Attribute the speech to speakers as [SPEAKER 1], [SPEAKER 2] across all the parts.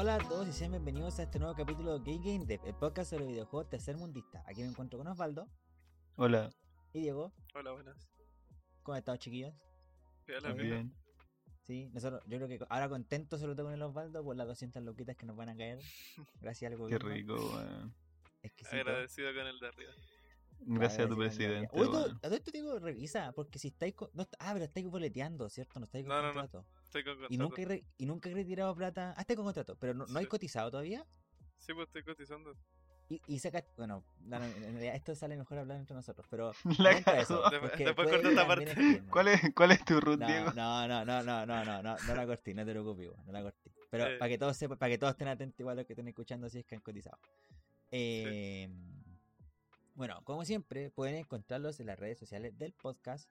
[SPEAKER 1] Hola a todos y sean bienvenidos a este nuevo capítulo de Game Game Dev, el podcast sobre videojuegos tercermundista. Aquí me encuentro con Osvaldo
[SPEAKER 2] Hola,
[SPEAKER 1] y Diego.
[SPEAKER 3] Hola, buenas.
[SPEAKER 1] ¿Cómo han estado, chiquillos?
[SPEAKER 3] Hola,
[SPEAKER 2] muy
[SPEAKER 3] bien.
[SPEAKER 2] bien.
[SPEAKER 1] Sí, nosotros, yo creo que ahora contentos sobre todo con el Osvaldo por las 200 loquitas que nos van a caer. Gracias al
[SPEAKER 2] Qué
[SPEAKER 1] gobierno.
[SPEAKER 2] rico, weón.
[SPEAKER 3] Agradecido con el de arriba.
[SPEAKER 2] Gracias a tu presidente,
[SPEAKER 1] Oye, tú- digo, revisa, porque si estáis con... no ah, pero estáis boleteando, ¿cierto? No estáis con
[SPEAKER 3] No, no, no. Estoy con
[SPEAKER 1] Y
[SPEAKER 3] contrato.
[SPEAKER 1] nunca, he re- y nunca he retirado plata. Ah, estáis con contrato, pero no, no hay
[SPEAKER 3] Sí.
[SPEAKER 1] cotizado todavía.
[SPEAKER 3] Sí, pues estoy cotizando.
[SPEAKER 1] Y, y saca, bueno, no, no, en realidad esto sale mejor hablar entre nosotros, pero
[SPEAKER 2] La
[SPEAKER 1] eso.
[SPEAKER 3] Después- después corta esta parte.
[SPEAKER 2] ¿Cuál es, ¿Cuál es tu root,
[SPEAKER 1] No,
[SPEAKER 2] Diego?
[SPEAKER 1] no, no, no, no, no, no, no, no la corté, no te preocupes, no la corté. Pero
[SPEAKER 3] Eh.
[SPEAKER 1] para que todos sepan, para que todos estén atentos igual a los que estén escuchando si es que han cotizado. Eh, Bueno, como siempre, pueden encontrarlos en las redes sociales del podcast,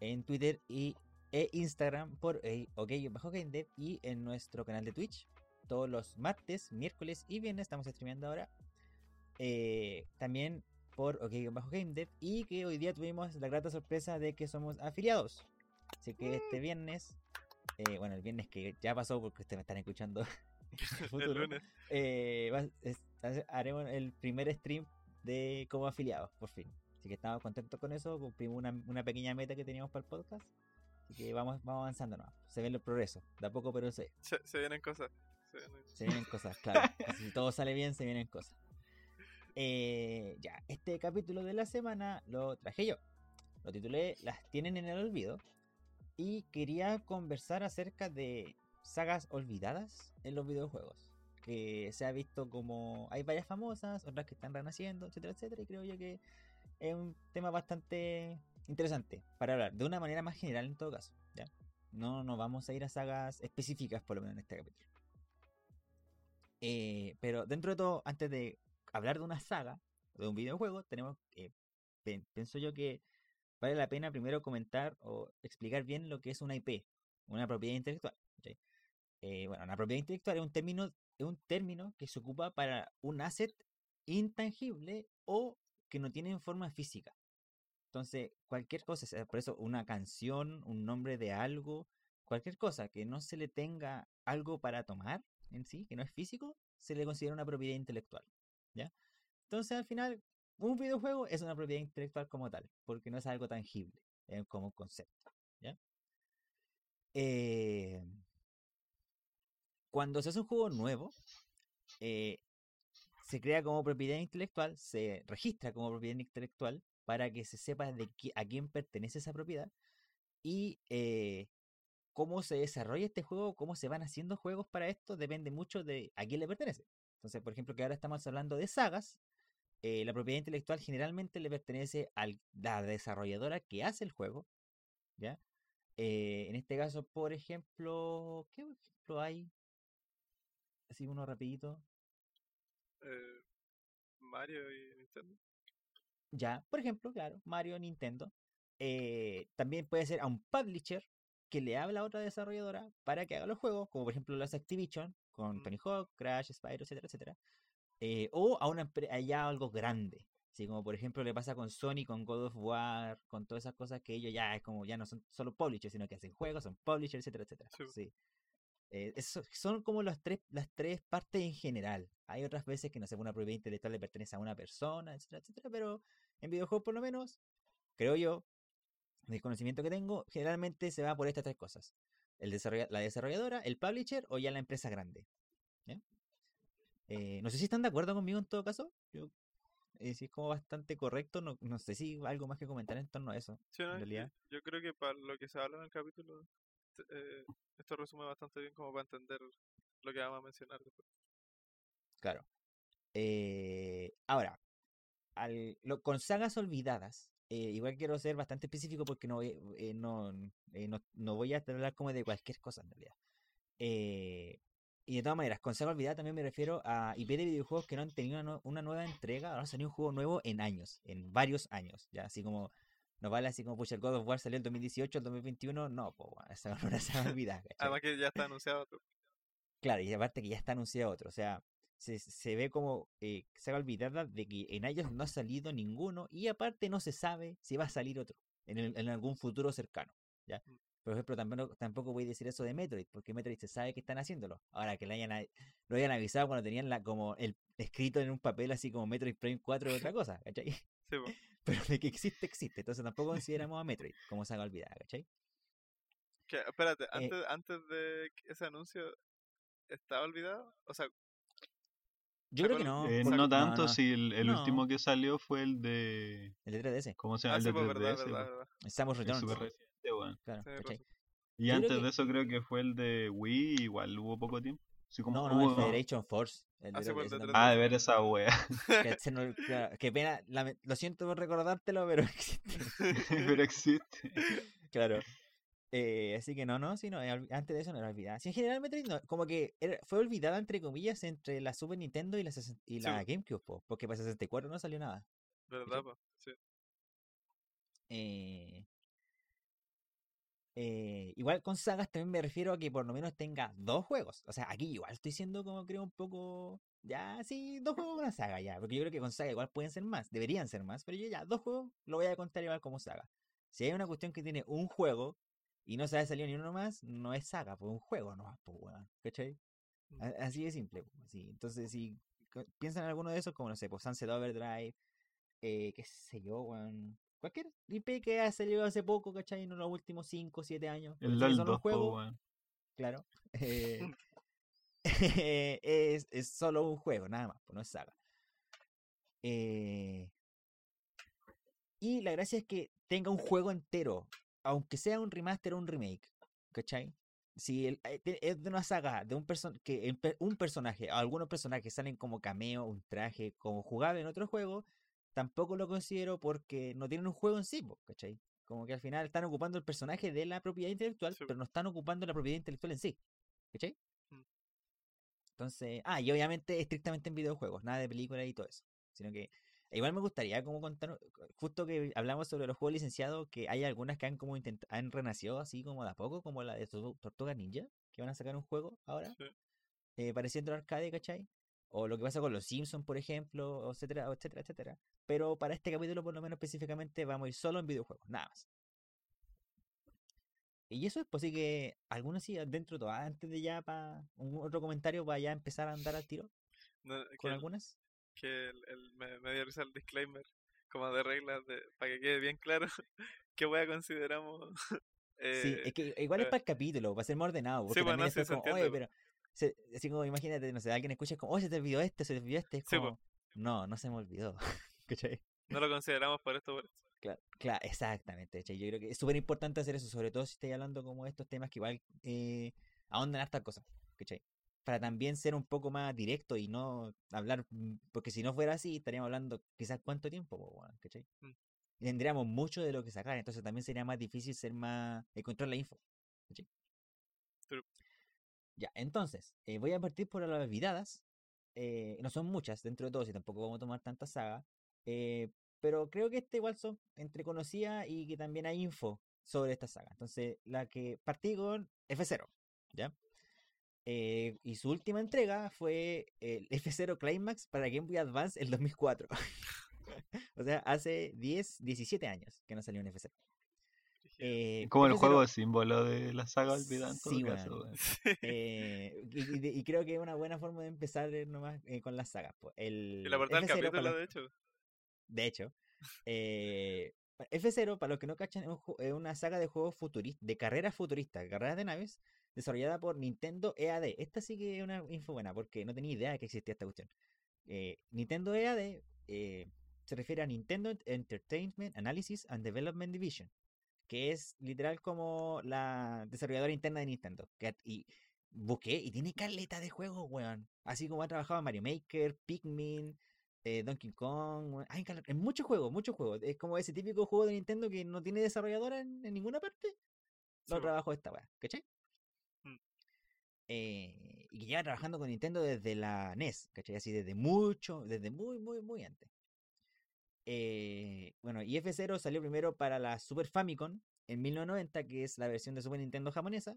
[SPEAKER 1] en Twitter y e Instagram por eh, OK bajo Game Dev y en nuestro canal de Twitch. Todos los martes, miércoles y viernes estamos streameando ahora. Eh, también por OK bajo Game Dev y que hoy día tuvimos la grata sorpresa de que somos afiliados. Así que este viernes, eh, bueno, el viernes que ya pasó porque ustedes me están escuchando el
[SPEAKER 3] lunes.
[SPEAKER 1] eh, va- es- haremos el primer stream de como afiliados, por fin. Así que estamos contentos con eso, cumplimos una, una pequeña meta que teníamos para el podcast. Así que vamos, vamos avanzando, ¿no? Se ven los progresos, de a poco pero se,
[SPEAKER 3] Se, se vienen cosas. Se vienen-
[SPEAKER 1] se vienen cosas, claro. si todo sale bien, se vienen cosas. Eh, ya, este capítulo de la semana lo traje yo. Lo titulé Las tienen en el olvido. Y quería conversar acerca de sagas olvidadas en los videojuegos. Que se ha visto como. Hay varias famosas, otras que están renaciendo, etcétera, etcétera. Y creo yo que es un tema bastante interesante para hablar de una manera más general en todo caso. ¿ya? No nos vamos a ir a sagas específicas, por lo menos en este capítulo. Eh, pero dentro de todo, antes de hablar de una saga, de un videojuego, tenemos pen- pienso yo que vale la pena primero comentar o explicar bien lo que es una IP, una propiedad intelectual. Eh, bueno, una propiedad intelectual es un término, es un término que se ocupa para un asset intangible o que no tiene forma física. Entonces, cualquier cosa, por eso una canción, un nombre de algo, cualquier cosa que no se le tenga algo para tomar en sí, que no es físico, se le considera una propiedad intelectual. ¿Ya? Entonces, al final, un videojuego es una propiedad intelectual como tal, porque no es algo tangible, es como concepto. ¿Ya? Eh, cuando se hace un juego nuevo, eh, se crea como propiedad intelectual, se registra como propiedad intelectual para que se sepa a quién pertenece esa propiedad y eh, cómo se desarrolla este juego, cómo se van haciendo juegos para esto, depende mucho de a quién le pertenece. Entonces, por ejemplo, que ahora estamos hablando de sagas, eh, la propiedad intelectual generalmente le pertenece a la desarrolladora que hace el juego, ¿ya? Eh, en este caso, por ejemplo, ¿qué ejemplo hay? Así uno rapidito.
[SPEAKER 3] eh, Mario y Nintendo.
[SPEAKER 1] Ya, por ejemplo, claro, Mario, Nintendo. eh, también puede ser a un publisher que le habla a otra desarrolladora para que haga los juegos, como por ejemplo las Activision, con. Tony Hawk, Crash, Spyro, etcétera, etcétera. eh, o a una allá algo grande. Así como por ejemplo le pasa con Sony, con God of War, con todas esas cosas que ellos ya es como ya no son solo publishers, sino que hacen juegos, son publishers, etcétera, etcétera.
[SPEAKER 3] Sí.
[SPEAKER 1] Sí. Eh, eso- son como las tres, las tres partes en general. Hay otras veces que no sé, una propiedad intelectual le pertenece a una persona, etcétera, etcétera, pero en videojuegos por lo menos, creo yo, del conocimiento que tengo, generalmente se va por estas tres cosas. El desarrolla- la desarrolladora, el publisher o ya la empresa grande. ¿ya? Eh, no sé si están de acuerdo conmigo en todo caso. Yo, eh, si es como bastante correcto, no, no sé si algo más que comentar en torno a eso.
[SPEAKER 3] Sí, ¿no?
[SPEAKER 1] En realidad.
[SPEAKER 3] Yo creo que para lo que se habla en el capítulo, t- eh, esto resume bastante bien como para entender lo que vamos a mencionar después.
[SPEAKER 1] Claro. Eh, ahora, al, lo- con sagas olvidadas, eh, igual quiero ser bastante específico porque no voy, eh, no, eh, no, no voy a hablar como de cualquier cosa en realidad. Eh, y de todas maneras, con saga olvidada también me refiero a IP de videojuegos que no han tenido una, una nueva entrega, ahora salió un juego nuevo en años, en varios años, ya así como no vale así como pucha, el God of War salió el 2018, el 2021, no, pues esa no era saga olvidada, ¿cachai?
[SPEAKER 3] Además que ya está anunciado. otro.
[SPEAKER 1] Claro, y aparte que ya está anunciado otro, o sea, se, se ve como eh, saga olvidada de que en ellos no ha salido ninguno y aparte no se sabe si va a salir otro en, el- en algún futuro cercano, ¿ya?
[SPEAKER 3] Mm.
[SPEAKER 1] Por ejemplo, tampoco, tampoco voy a decir eso de Metroid, porque Metroid se sabe que están haciéndolo. Ahora que le hayan, a- lo hayan avisado cuando tenían la, como el escrito en un papel así como Metroid Prime 4 es otra cosa, ¿cachai?
[SPEAKER 3] Sí, po.
[SPEAKER 1] Pero de que existe, existe. Entonces tampoco consideramos a Metroid como saga olvidada, ¿cachai?
[SPEAKER 3] Que- espérate,
[SPEAKER 1] Eh,
[SPEAKER 3] antes, antes de que ese anuncio, ¿estaba olvidado? O sea,
[SPEAKER 1] Yo creo que no.
[SPEAKER 2] Eh,
[SPEAKER 1] por-
[SPEAKER 2] no tanto,
[SPEAKER 1] no,
[SPEAKER 2] si el, el
[SPEAKER 1] No.
[SPEAKER 2] último que salió fue el de.
[SPEAKER 1] El de 3DS,
[SPEAKER 2] ¿Cómo se llama?
[SPEAKER 3] ah,
[SPEAKER 2] el
[SPEAKER 3] sí,
[SPEAKER 2] de
[SPEAKER 3] pues verdad,
[SPEAKER 2] 3DS,
[SPEAKER 3] verdad,
[SPEAKER 2] po.
[SPEAKER 3] verdad.
[SPEAKER 1] el Samus
[SPEAKER 2] Es
[SPEAKER 1] Returns.
[SPEAKER 2] súper reciente,
[SPEAKER 3] razón.
[SPEAKER 2] Y antes
[SPEAKER 1] que-
[SPEAKER 2] de eso creo que fue el de Wii, igual hubo poco tiempo. Como
[SPEAKER 1] No, no, el
[SPEAKER 2] hubo-
[SPEAKER 1] Federation Force. El
[SPEAKER 3] Ah,
[SPEAKER 1] de
[SPEAKER 3] sí, el
[SPEAKER 1] 3DS
[SPEAKER 3] de
[SPEAKER 1] también.
[SPEAKER 2] Ah, de ver esa wea.
[SPEAKER 1] Qué pena, lo siento por recordártelo, pero existe.
[SPEAKER 2] Pero existe.
[SPEAKER 1] Claro. Eh, así que no, no, sí, no, eh, antes de eso no era olvidada. Sí, en general Metroid no, como que era- fue olvidada entre comillas entre la Super Nintendo y la, y
[SPEAKER 3] Sí,
[SPEAKER 1] la
[SPEAKER 3] po.
[SPEAKER 1] GameCube, po, porque para 64 no salió nada.
[SPEAKER 3] ¿Verdad, po? Sí.
[SPEAKER 1] Eh, eh, igual con sagas también me refiero a que por lo menos tenga dos juegos. O sea, aquí igual estoy siendo como creo un poco... Ya, sí, dos juegos una saga ya. Porque yo creo que con saga igual pueden ser más, deberían ser más. Pero yo ya, dos juegos lo voy a contar igual como saga. Si hay una cuestión que tiene un juego y no se ha salido ni uno más, no es saga, pues un juego no pues. ¿Cachai?
[SPEAKER 3] Mm.
[SPEAKER 1] Así de simple. pues, así. Entonces, si piensan en alguno de esos, como no sé, pues Sunset Overdrive, eh, qué sé yo, weón. Cualquier IP que ha salido hace poco, ¿cachai? En los últimos 5 o 7 años.
[SPEAKER 2] El LOL
[SPEAKER 1] solo un
[SPEAKER 2] 2, po,
[SPEAKER 1] juego,
[SPEAKER 2] weón.
[SPEAKER 1] claro. eh, es, es solo un juego, nada más, pues no es saga. Eh, y la gracia es que tenga un juego entero, aunque sea un remaster o un remake, ¿cachai? Si el- eh, es de una saga, de un person que un personaje, algunos personajes salen como cameo, un traje, como jugable en otro juego, tampoco lo considero porque no tienen un juego en sí, ¿cachai? Como que al final están ocupando el personaje de la propiedad intelectual,
[SPEAKER 3] Sí,
[SPEAKER 1] pero no están ocupando la propiedad intelectual en sí, ¿cachai?
[SPEAKER 3] Mm.
[SPEAKER 1] Entonces, ah, y obviamente estrictamente en videojuegos, nada de películas y todo eso. Sino que igual me gustaría como contar, justo que hablamos sobre los juegos licenciados, que hay algunas que han como han renacido así como de a poco, como la de Tortu- Tortugas Ninja, que van a sacar un juego ahora,
[SPEAKER 3] Sí.
[SPEAKER 1] eh, pareciendo arcade, ¿cachai? O lo que pasa con los Simpsons, por ejemplo, etcétera, etcétera, etcétera. Pero para este capítulo, por lo menos específicamente, vamos a ir solo en videojuegos, nada más. Y eso es, pues sí que algunos sí, dentro de todo, antes de ya para un otro comentario, para ya empezar a andar al tiro
[SPEAKER 3] No,
[SPEAKER 1] con
[SPEAKER 3] el-
[SPEAKER 1] algunas.
[SPEAKER 3] que el, el- me, me dio risa el disclaimer, como de reglas, de, para que quede bien claro qué wea consideramos.
[SPEAKER 1] Sí,
[SPEAKER 3] eh,
[SPEAKER 1] es que igual es
[SPEAKER 3] eh,
[SPEAKER 1] para el capítulo, para ser más ordenado. Porque
[SPEAKER 3] sí, bueno,
[SPEAKER 1] también
[SPEAKER 3] sí,
[SPEAKER 1] esto es
[SPEAKER 3] se
[SPEAKER 1] como, oye, pero. Se- así como imagínate, no sé, alguien escucha como, oye, se te olvidó este, se te olvidó este. Es
[SPEAKER 3] Sí, po.
[SPEAKER 1] como, no, no se me olvidó. ¿Cachai?
[SPEAKER 3] no lo consideramos por esto, por esto.
[SPEAKER 1] Claro, claro, exactamente. ¿cachai? Yo creo que es súper importante hacer eso, sobre todo si estáis hablando como de estos temas que igual eh, ahondan hartas cosas, ¿cachai? Para también ser un poco más directo y no hablar, mm, porque si no fuera así, estaríamos hablando quizás cuánto tiempo, ¿cachai?
[SPEAKER 3] Mm.
[SPEAKER 1] Y tendríamos mucho de lo que sacar, entonces también sería más difícil ser más, encontrar la info, ¿cachai? Ya, entonces, eh, voy a partir por las olvidadas. eh, no son muchas dentro de todos y tampoco vamos a tomar tanta saga. eh, pero creo que este igual son entre conocidas y que también hay info sobre esta saga. Entonces, la que partí con F0, ¿ya? Eh, y su última entrega fue el F0 Climax para Game Boy Advance el 2004. o sea, hace 10, 17 años que no salió un F0. Eh,
[SPEAKER 2] Como el
[SPEAKER 1] F0
[SPEAKER 2] juego símbolo de la saga olvidada en todo
[SPEAKER 1] Sí,
[SPEAKER 2] caso,
[SPEAKER 1] weón.
[SPEAKER 2] weón.
[SPEAKER 1] eh, y, y de- y creo que es una buena forma de empezar eh, nomás eh, con las sagas. po. El
[SPEAKER 3] la
[SPEAKER 1] F0 para
[SPEAKER 3] capítulo,
[SPEAKER 1] los-
[SPEAKER 3] de hecho.
[SPEAKER 1] de hecho, eh, F0, para los que no cachan, es, es una saga de juegos futuristas, de carreras futuristas, carreras de naves, desarrollada por Nintendo EAD. Esta sí que es una info buena, porque no tenía idea de que existía esta cuestión. Nintendo EAD se refiere a Nintendo Entertainment Analysis and Development Division, que es literal como la desarrolladora interna de Nintendo. que- y busqué, y tiene caleta de juegos, weón. Así como ha trabajado Mario Maker, Pikmin, eh, Donkey Kong. weón. En muchos juegos, muchos juegos. Es como ese típico juego de Nintendo que no tiene desarrolladora en, en ninguna parte. Lo
[SPEAKER 3] po.
[SPEAKER 1] trabajó esta weá, ¿cachai?
[SPEAKER 3] Mm.
[SPEAKER 1] Eh, y que lleva trabajando con Nintendo desde la NES, ¿cachai? Así desde mucho, desde muy, muy, muy antes. Eh, bueno, y F0 salió primero para la Super Famicom en 1990, que es la versión de Super Nintendo japonesa.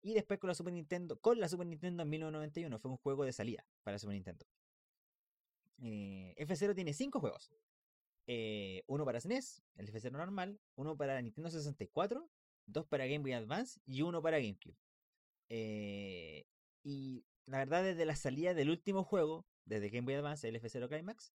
[SPEAKER 1] Y después con la Super Nintendo, con la Super Nintendo en 1991, fue un juego de salida para Super Nintendo. Eh, F0 tiene cinco juegos. Eh, uno para SNES, el F0 normal, uno para Nintendo 64 dos para Game Boy Advance y uno para GameCube. Eh, y la verdad, desde la salida del último juego, desde Game Boy Advance, el F0 Climax,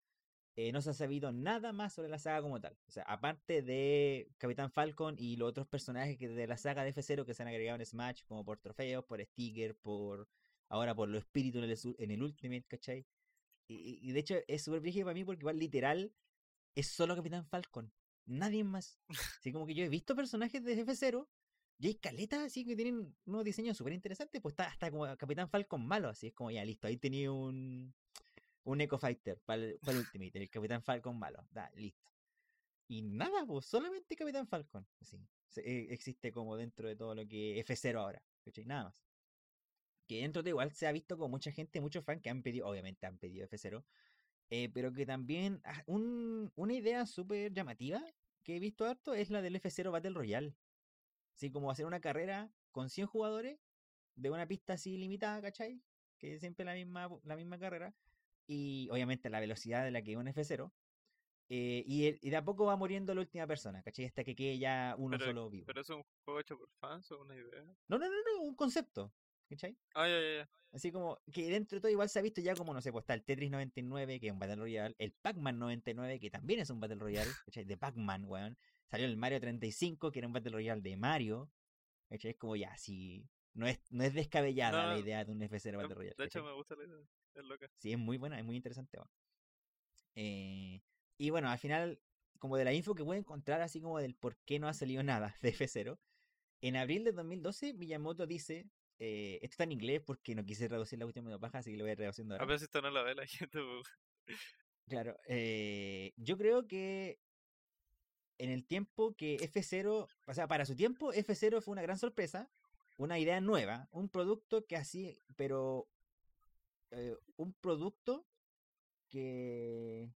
[SPEAKER 1] eh, no se ha sabido nada más sobre la saga como tal. O sea, aparte de Capitán Falcon y los otros personajes de la saga de F0 que se han agregado en Smash, como por trofeos, por sticker, por ahora por los espíritus en el, Ultimate, ¿cachai? Y de hecho es súper brígido para mí porque igual literal es solo Capitán Falcon. Nadie más. Así como que yo he visto personajes de F0 y hay caletas así que tienen unos diseños súper interesantes. Pues está hasta como Capitán Falcon malo, así es como ya listo. Ahí tenía un, un Echo Fighter para el, para el Ultimate, el Capitán Falcon malo. Da, listo. Y nada, pues solamente Capitán Falcon. Así. eh, existe como dentro de todo lo que es F0 ahora. ¿cachai? Nada más. Que dentro de igual se ha visto con mucha gente, muchos fans que han pedido, obviamente han pedido F0, eh, pero que también ah, un- una idea súper llamativa que he visto harto es la del F0 Battle Royale. Así como hacer una carrera con 100 jugadores de una pista así limitada, ¿cachai? Que es siempre la misma, la misma carrera. Y obviamente la velocidad de la que un F0. eh, y, el- y de a poco va muriendo la última persona, ¿cachai? Hasta que quede ya uno
[SPEAKER 3] Pero-
[SPEAKER 1] solo vivo.
[SPEAKER 3] Pero es un juego hecho por fans o una idea.
[SPEAKER 1] No, no, no, no, un concepto, ¿cachai?
[SPEAKER 3] Ah.
[SPEAKER 1] Así como que dentro de todo igual se ha visto ya como, no sé, pues está el Tetris 99, que es un Battle Royale, el Pac-Man 99, que también es un Battle Royale, ¿cachai? De Pac-Man, weón. Salió el Mario 35, que era un Battle Royale de Mario, ¿cachai? Es como ya, si no es, no es descabellada la idea de un F0
[SPEAKER 3] Em,
[SPEAKER 1] Battle Royale.
[SPEAKER 3] De hecho, me gusta la idea. Es loca.
[SPEAKER 1] Sí, es muy buena, es muy interesante. Eh, y bueno, al final, como de la info que voy a encontrar, así como del por qué no ha salido nada de F0, en abril de 2012 Miyamoto dice, eh, esto está en inglés porque no quise traducir la medio paja, así que lo voy a traduciendo
[SPEAKER 3] A
[SPEAKER 1] ahora.
[SPEAKER 3] ver si esto no la ve la gente. po.
[SPEAKER 1] Claro, eh, yo creo que en el tiempo que F0, o sea, para su tiempo, F0 fue una gran sorpresa, una idea nueva, un producto que así, pero eh, un producto que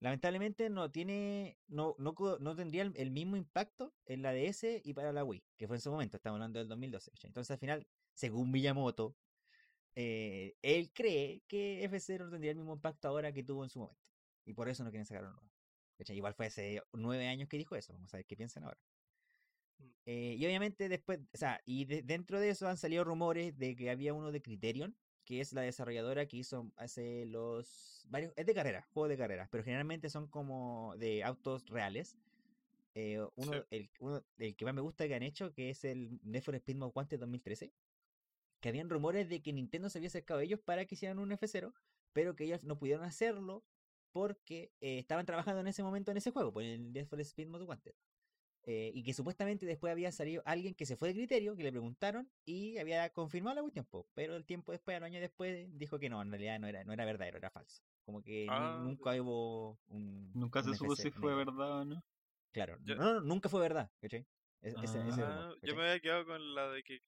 [SPEAKER 1] lamentablemente no tiene, no, no, no tendría el, mismo impacto en la DS y para la Wii, que fue en su momento, estamos hablando del 2012. ¿cachai? Entonces al final, según Miyamoto, eh, él cree que F0 no tendría el mismo impacto ahora que tuvo en su momento. Y por eso no quieren sacarlo nuevo. Igual fue hace nueve años que dijo eso. Vamos a ver qué piensan ahora.
[SPEAKER 3] Mm.
[SPEAKER 1] Eh, y obviamente después, o sea, y de- dentro de eso han salido rumores de que había uno de Criterion, que es la desarrolladora que hizo hace los varios, es de carreras, juegos de carreras, pero generalmente son como de autos reales. Eh, uno,
[SPEAKER 3] Sí.
[SPEAKER 1] el, uno- el que más me gusta que han hecho, que es el Need for Speed Most Wanted 2013, que habían rumores de que Nintendo se había acercado a ellos para que hicieran un F0, pero que ellos no pudieron hacerlo porque eh, estaban trabajando en ese momento en ese juego, por el Need for Speed Most Wanted. Eh, y que supuestamente después había salido alguien que se fue de criterio, que le preguntaron y había confirmado la cuestión, pero el tiempo después, al año después, dijo que no, en realidad no era, no era verdadero, era falso. Como que
[SPEAKER 3] Ah,
[SPEAKER 1] nunca hubo un.
[SPEAKER 2] Nunca se
[SPEAKER 1] un
[SPEAKER 2] supo si fue verdad o no.
[SPEAKER 1] Claro,
[SPEAKER 3] Yo-
[SPEAKER 1] no, no, nunca fue verdad, ¿cachai? Es- ese- ese
[SPEAKER 2] Ah,
[SPEAKER 1] rumor,
[SPEAKER 3] Ah, yo me había quedado con la de que,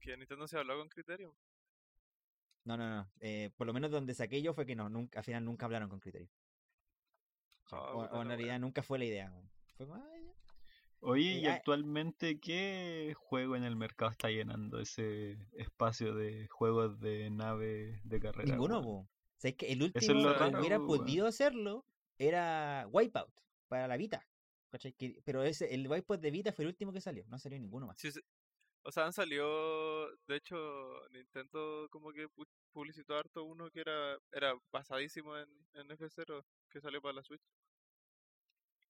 [SPEAKER 3] que Nintendo se habló con criterio.
[SPEAKER 1] No, no, no. eh, por lo menos donde saqué yo fue que no, nunca, al final nunca hablaron con criterio.
[SPEAKER 3] Ah,
[SPEAKER 1] o, o en realidad nunca fue la idea. weón. Fue como, "Ah, ya".
[SPEAKER 2] Oye,
[SPEAKER 1] Eh,
[SPEAKER 2] ¿y
[SPEAKER 1] ah-
[SPEAKER 2] actualmente qué juego en el mercado está llenando ese espacio de juegos de nave de carrera?
[SPEAKER 1] Ninguno,
[SPEAKER 2] weón?
[SPEAKER 1] po. ¿Sabes que el
[SPEAKER 2] es
[SPEAKER 1] último que hubiera podido hacerlo era Wipeout para la Vita. pero ese, el Wipeout de Vita fue el último que salió, no salió ninguno más.
[SPEAKER 3] Sí, sí. O sea, han salido. De hecho, Nintendo como que pu- publicitó harto uno que era era basadísimo en, en F0, que salió para la Switch.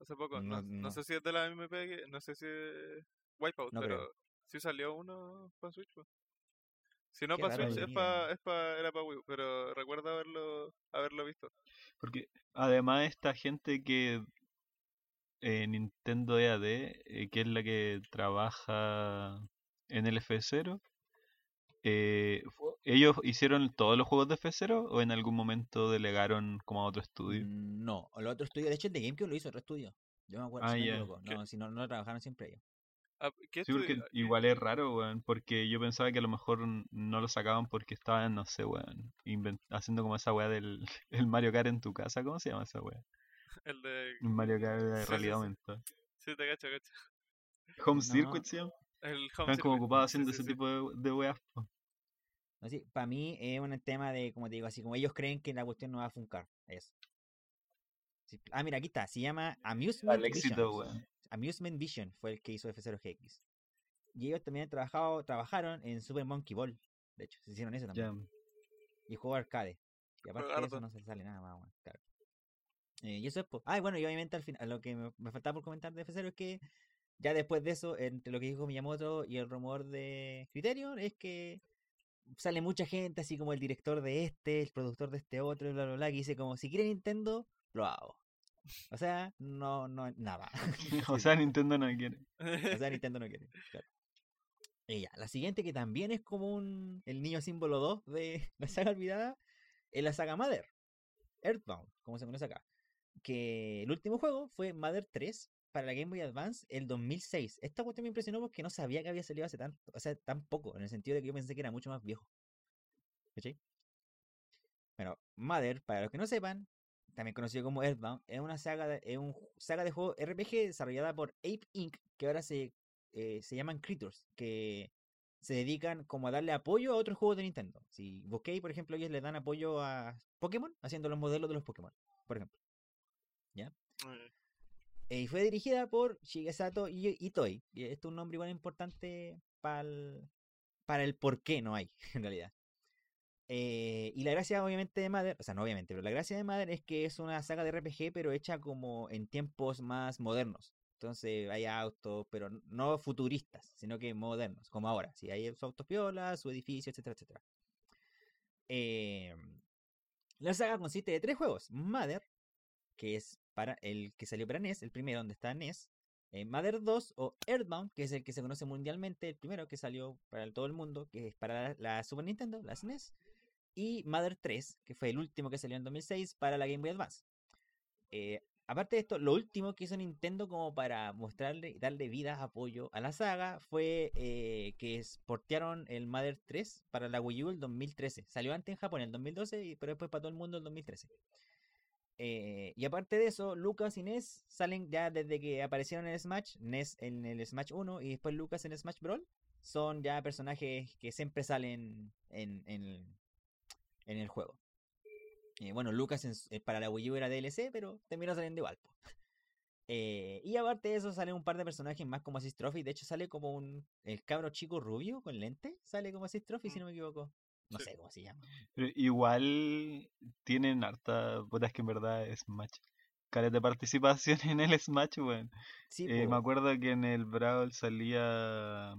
[SPEAKER 3] Hace poco. No,
[SPEAKER 1] No-
[SPEAKER 3] sé si es de la MP, que- no sé si es Wipeout,
[SPEAKER 1] No
[SPEAKER 3] pero
[SPEAKER 1] creo.
[SPEAKER 3] sí salió uno para Switch. pues. Si no
[SPEAKER 1] Qué
[SPEAKER 3] para Switch, es pa, es pa- era para Wii, pero recuerdo haberlo, haberlo visto.
[SPEAKER 2] Porque además esta gente que eh, Nintendo EAD, eh, que es la que trabaja en el F0, eh, ¿ellos hicieron todos los juegos de F0 o en algún momento delegaron como a otro estudio?
[SPEAKER 1] Mm, No, el otro estudio, de hecho el de GameCube lo hizo otro estudio. Yo me acuerdo,
[SPEAKER 2] Ah,
[SPEAKER 1] si no me. No, si no, no trabajaron siempre ellos.
[SPEAKER 3] Ah, ¿Qué
[SPEAKER 2] Sí, porque
[SPEAKER 3] estudio?
[SPEAKER 2] igual es raro, weón, porque yo pensaba que a lo mejor no lo sacaban porque estaban, no sé, weón, haciendo como esa weá del el Mario Kart en tu casa, ¿cómo se llama esa weá?
[SPEAKER 3] El de.
[SPEAKER 2] Mario Kart de
[SPEAKER 3] Sí, sí,
[SPEAKER 2] realidad
[SPEAKER 3] sí.
[SPEAKER 2] aumentada.
[SPEAKER 3] Sí, te cacho, cacho.
[SPEAKER 2] Home
[SPEAKER 1] No.
[SPEAKER 2] Circuit se llama.
[SPEAKER 3] El Home
[SPEAKER 2] Están como ocupados
[SPEAKER 3] Sí,
[SPEAKER 2] haciendo
[SPEAKER 3] sí,
[SPEAKER 2] ese
[SPEAKER 3] sí.
[SPEAKER 2] tipo de, de weas. po.
[SPEAKER 1] No, sí, para mí es un tema de, como te digo, así como ellos creen que la cuestión no va a funcar. Eso. Ah, mira, aquí está. Se llama Amusement
[SPEAKER 2] Al éxito,
[SPEAKER 1] Vision.
[SPEAKER 2] weón.
[SPEAKER 1] Amusement Vision fue el que hizo F0GX. Y ellos también han trabajado, trabajaron en Super Monkey Ball. De hecho, se hicieron eso también. Y juego arcade. Y aparte de eso no se sale nada más, claro. Eh, y eso es, po- Ah, bueno, y obviamente al final, lo que me, me faltaba por comentar de F0 es que ya después de eso, entre lo que dijo Miyamoto y el rumor de Criterion, es que sale mucha gente, así como el director de este, el productor de este otro, y bla, bla, bla, que dice como, si quiere Nintendo, lo hago. O sea, no, no, nada.
[SPEAKER 2] O sea, Nintendo no quiere.
[SPEAKER 1] O sea, Nintendo no quiere. Claro. Y ya, la siguiente que también es como un el niño símbolo 2 de la saga olvidada es la saga Mother. Earthbound, como se conoce acá. Que el último juego fue Mother 3 para la Game Boy Advance el 2006. Esta cuestión me impresionó porque no sabía que había salido hace tan, o sea, tan poco, en el sentido de que yo pensé que era mucho más viejo. ¿Cachai? Bueno, Mother, para los que no sepan, también conocido como Earthbound, es una saga de, es un saga de juego RPG desarrollada por Ape Inc., que ahora se, eh, se llaman Creatures, que se dedican como a darle apoyo a otros juegos de Nintendo. Si busquéis, por ejemplo, ellos le dan apoyo a Pokémon, haciendo los modelos de los Pokémon, por ejemplo.
[SPEAKER 3] Eh,
[SPEAKER 1] Y fue dirigida por Shigesato Itoi. Y esto es un nombre igual importante pa'l- para el por qué no hay, en realidad. Eh, y la gracia, obviamente, de Mother, o sea, no obviamente, pero la gracia de Mother es que es una saga de RPG, pero hecha como en tiempos más modernos. Entonces hay autos, pero no futuristas, sino que modernos, como ahora. Si hay sus autos piolas, su edificio, etcétera, etcétera. Eh, la saga consiste de tres juegos. Mother, que es para el que salió para NES, el primero donde está NES. eh, Mother 2 o Earthbound, que es el que se conoce mundialmente, el primero que salió para todo el mundo, que es para la, Super Nintendo, la SNES. Y Mother 3, que fue el último que salió en 2006 para la Game Boy Advance. Eh, aparte de esto, lo último que hizo Nintendo como para mostrarle y darle vida, apoyo a la saga fue eh, que portearon el Mother 3 para la Wii U el 2013. Salió antes en Japón el 2012, y- pero después para todo el mundo el 2013. Eh, y aparte de eso, Lucas y Ness salen ya desde que aparecieron en Smash, Ness en el Smash 1 y después Lucas en Smash Brawl. Son ya personajes que siempre salen en, en, en el juego. Eh, bueno, Lucas en eh, para la Wii U era DLC, pero terminó saliendo igual. Eh, y aparte de eso, salen un par de personajes más como Assist Trophy. De hecho, sale como un. El cabro chico rubio con lente. Sale como Assist Trophy, si
[SPEAKER 3] Mm.
[SPEAKER 1] no me equivoco. No
[SPEAKER 3] Sí.
[SPEAKER 1] sé cómo se llama.
[SPEAKER 2] Pero igual tienen harta. Puta, es que en verdad es Smash. Caras de participación en el Smash, weón.
[SPEAKER 1] Sí,
[SPEAKER 2] Eh, me acuerdo que en el Brawl salía.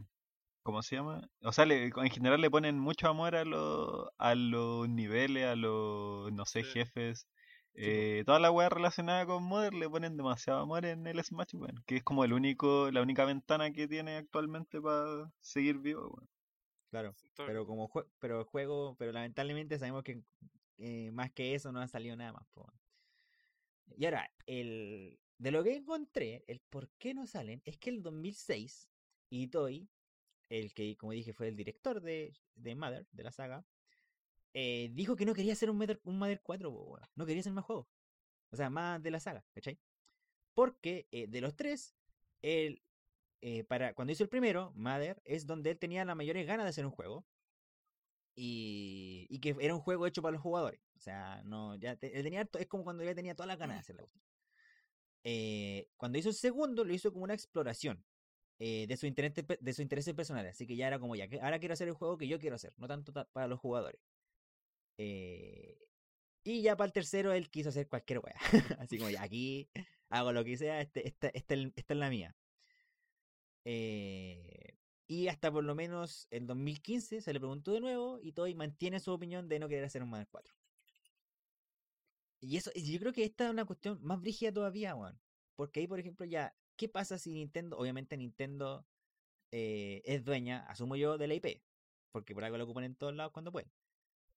[SPEAKER 2] ¿Cómo se llama? O sea, le- en general le ponen mucho amor a, los a los niveles, a los, no sé,
[SPEAKER 3] Sí.
[SPEAKER 2] jefes. Eh, toda la weá relacionada con Modern le ponen demasiado amor en el Smash, weón. Que es como el único, la única ventana que tiene actualmente para seguir vivo, weón.
[SPEAKER 1] Claro. Pero como jue- pero el juego, pero lamentablemente sabemos que eh, más que eso no ha salido nada más. po. Y ahora, el de lo que encontré, el por qué no salen, es que el 2006, Itoi, el que como dije fue el director de, de Mother, de la saga, eh, dijo que no quería hacer un Mother, un Mother 4, po, weón. no quería hacer más juegos. O sea, más de la saga, ¿cachai? Porque eh, de los tres, el, eh, para, cuando hizo el primero, Mother, es donde él tenía las mayores ganas de hacer un juego. Y, y que era un juego hecho para los jugadores. O sea, no, ya te- él tenía, es como cuando ya tenía todas las ganas de hacer la. Eh, cuando hizo el segundo, lo hizo como una exploración eh, de, su interés, de sus intereses personales. Así que ya era como, ya, ahora quiero hacer el juego que yo quiero hacer, no tanto ta- para los jugadores. Eh, y ya para el tercero, él quiso hacer cualquier wea. Así como, ya aquí hago lo que sea, este, esta, esta, es- esta es la mía. Eh, y hasta por lo menos el 2015 se le preguntó de nuevo y Toy mantiene su opinión de no querer hacer un Mother 4. Y eso, yo creo que esta es una cuestión más brígida todavía, weón. Porque ahí, por ejemplo, ya, ¿qué pasa si Nintendo, obviamente Nintendo eh, es dueña, asumo yo, de la IP? Porque por algo lo ocupan en todos lados cuando pueden.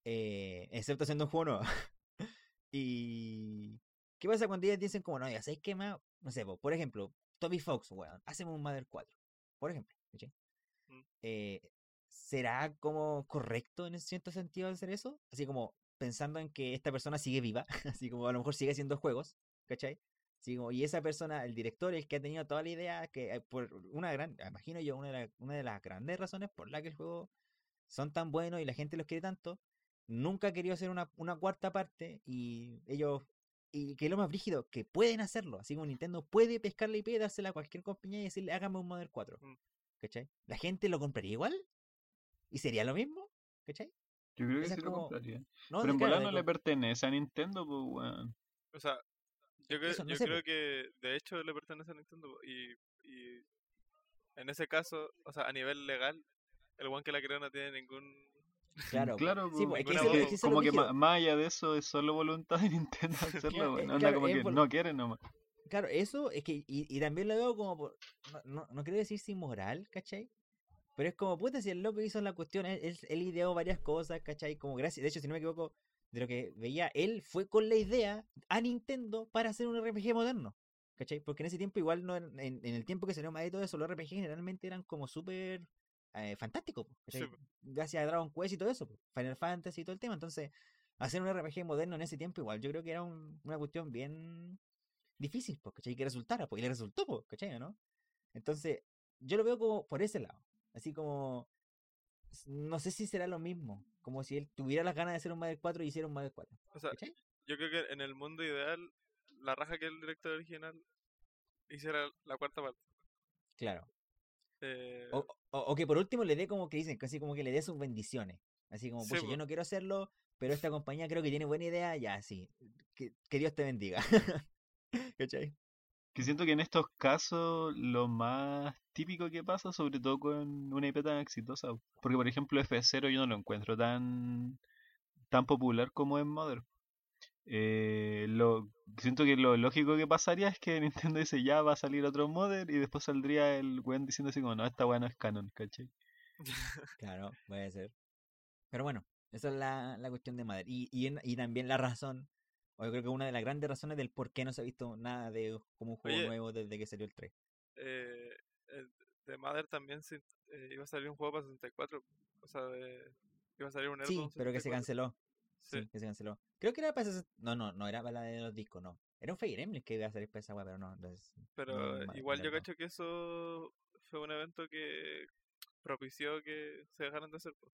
[SPEAKER 1] Eh, excepto haciendo un juego nuevo. y. ¿Qué pasa cuando ellos dicen como, no, ya sabéis qué más? No sé, po, por ejemplo, Toby Fox, weón, hacemos un Mother 4. Por ejemplo, ¿cachai?
[SPEAKER 3] Mm.
[SPEAKER 1] Eh, ¿Será como correcto en cierto sentido hacer eso? Así como pensando en que esta persona sigue viva, así como a lo mejor sigue haciendo juegos, ¿cachai? Así como, y esa persona, el director, el que ha tenido toda la idea, que eh, por una gran, imagino yo, una de, la- una de las grandes razones por la que el juego son tan buenos y la gente los quiere tanto, nunca ha querido hacer una, una cuarta parte y ellos, y que es lo más brígido, que pueden hacerlo, así como Nintendo puede pescar la IP, dársela a cualquier compañía y decirle, hágame un Model 4.
[SPEAKER 3] Mm.
[SPEAKER 1] ¿cachai? ¿La gente lo compraría igual? ¿Y sería lo mismo? ¿cachai?
[SPEAKER 2] Yo creo que sí
[SPEAKER 1] es
[SPEAKER 2] lo
[SPEAKER 1] como-
[SPEAKER 2] compraría.
[SPEAKER 1] No,
[SPEAKER 2] Pero en volar no le pertenece a Nintendo, pues, weón.
[SPEAKER 3] O sea, yo, cre-
[SPEAKER 1] Eso, no
[SPEAKER 3] yo creo que de hecho le pertenece a Nintendo y, y en ese caso, o sea, a nivel legal, el one que la creó no tiene ningún...
[SPEAKER 1] Claro,
[SPEAKER 2] Claro,
[SPEAKER 1] sí, pues, es que
[SPEAKER 2] como que más allá de eso es solo voluntad de Nintendo hacerlo,
[SPEAKER 1] Claro,
[SPEAKER 2] Onda
[SPEAKER 1] claro,
[SPEAKER 2] como que no quieren nomás.
[SPEAKER 1] Claro, eso es que, y, y también lo veo como, por- no, no, no quiero decir sin moral, ¿cachai? Pero es como, puta, si el loco hizo la cuestión, él, él, ideó varias cosas, ¿cachai? Como gracias, de hecho, si no me equivoco, de lo que veía, él fue con la idea a Nintendo para hacer un RPG moderno, ¿cachai? Porque en ese tiempo igual, no, en, en el tiempo que salió más y todo eso, los RPG generalmente eran como súper eh, po. Gracias a Dragon Quest y todo eso, Final Fantasy y todo el tema, entonces, hacer un RPG moderno en ese tiempo igual, yo creo que era un- una cuestión bien difícil, ¿cachai? Que resultara, pues, y le resultó, ¿cachai? ¿no? Entonces, yo lo veo como por ese lado, así como, no sé si será lo mismo, como si él tuviera las ganas de hacer un Mother 4 y hiciera un Mother 4,
[SPEAKER 3] O sea,
[SPEAKER 1] ¿cachai?
[SPEAKER 3] yo creo que en el mundo ideal, la raja que el director original hiciera la cuarta parte.
[SPEAKER 1] Claro.
[SPEAKER 3] Eh,
[SPEAKER 1] O, o- o que por último le dé como que dicen, casi como que le dé sus bendiciones, así como, pucha, yo no quiero hacerlo, pero esta compañía creo que tiene buena idea, ya, sí, que, que Dios te bendiga, ¿cachai?
[SPEAKER 2] Que siento que en estos casos lo más típico que pasa, sobre todo con una IP tan exitosa, porque por ejemplo F0 yo no lo encuentro tan tan popular como en Mother. Eh, lo, siento que lo lógico que pasaría es que Nintendo dice ya va a salir otro Mother y después saldría el weón diciendo así como no, esta weá no es canon, ¿cachai?
[SPEAKER 1] Claro, puede ser. Pero bueno, esa es la, la cuestión de Mother. Y, y, también la razón, o yo creo que una de las grandes razones del por qué no se ha visto nada de como un juego
[SPEAKER 3] Oye,
[SPEAKER 1] nuevo desde que salió el 3.
[SPEAKER 3] eh, el- de Mother también se- eh, iba a salir un juego para 64. O sea, de- iba a salir un
[SPEAKER 1] Sí, pero que se
[SPEAKER 3] 64.
[SPEAKER 1] canceló.
[SPEAKER 3] Sí.
[SPEAKER 1] Sí, que se canceló. Creo que era para ese- No, no, no era para la de los discos, no. Era un Fire Emblem que iba a salir para esa wea, pero no. entonces,
[SPEAKER 3] Pero
[SPEAKER 1] no,
[SPEAKER 3] igual yo
[SPEAKER 1] no.
[SPEAKER 3] cacho que eso fue un evento que propició que se dejaran de hacer. po.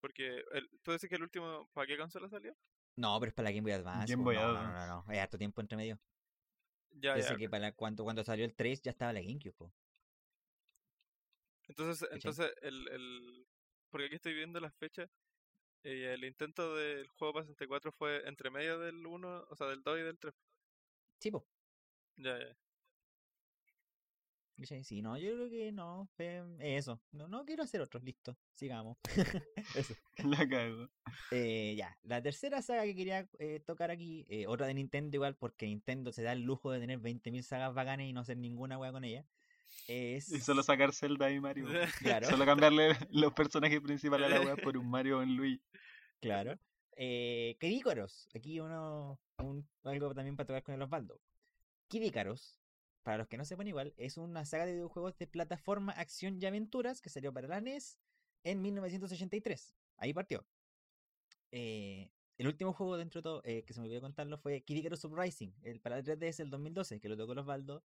[SPEAKER 3] Porque el, tú dices que el último, ¿para qué consola salió?
[SPEAKER 1] No, pero es para la Game Boy Advance.
[SPEAKER 2] Game
[SPEAKER 1] po,
[SPEAKER 2] Boy
[SPEAKER 1] no, no, no, no, no. Hay harto tiempo entre medio.
[SPEAKER 3] Ya,
[SPEAKER 1] Yo
[SPEAKER 3] ya.
[SPEAKER 1] sé que para cuando, cuando salió el 3 ya estaba la GameCube. po.
[SPEAKER 3] Entonces, entonces el, el, porque aquí estoy viendo las fechas, y el intento del juego para 64 fue entre medio del 1, o sea, del 2 y del 3.
[SPEAKER 1] Sí, po.
[SPEAKER 3] Ya, ya.
[SPEAKER 1] Sí, no, yo creo que no, fue eso. No, no quiero hacer otro, listo, sigamos. Eso.
[SPEAKER 2] La cago.
[SPEAKER 1] Eh, ya, la tercera saga que quería eh, tocar aquí, eh, otra de Nintendo igual, porque Nintendo se da el lujo de tener 20.000 sagas bacanas y no hacer ninguna wea con ella. Es,
[SPEAKER 2] Y solo sacar Zelda y Mario.
[SPEAKER 1] claro,
[SPEAKER 2] Solo cambiarle los personajes principales a la weá por un Mario o un Luigi.
[SPEAKER 1] claro. Eh, Kid aquí uno, un, algo también para tocar con el Osvaldo. Kid Icarus, para los que no sepan igual, es una saga de videojuegos de plataforma, acción y aventuras que salió para la NES en 1983. Ahí partió. Eh, el último juego dentro de todo, eh, que se me olvidó contarlo, fue Kid Icarus Uprising, el para el 3DS del 2012, que lo tocó el Osvaldo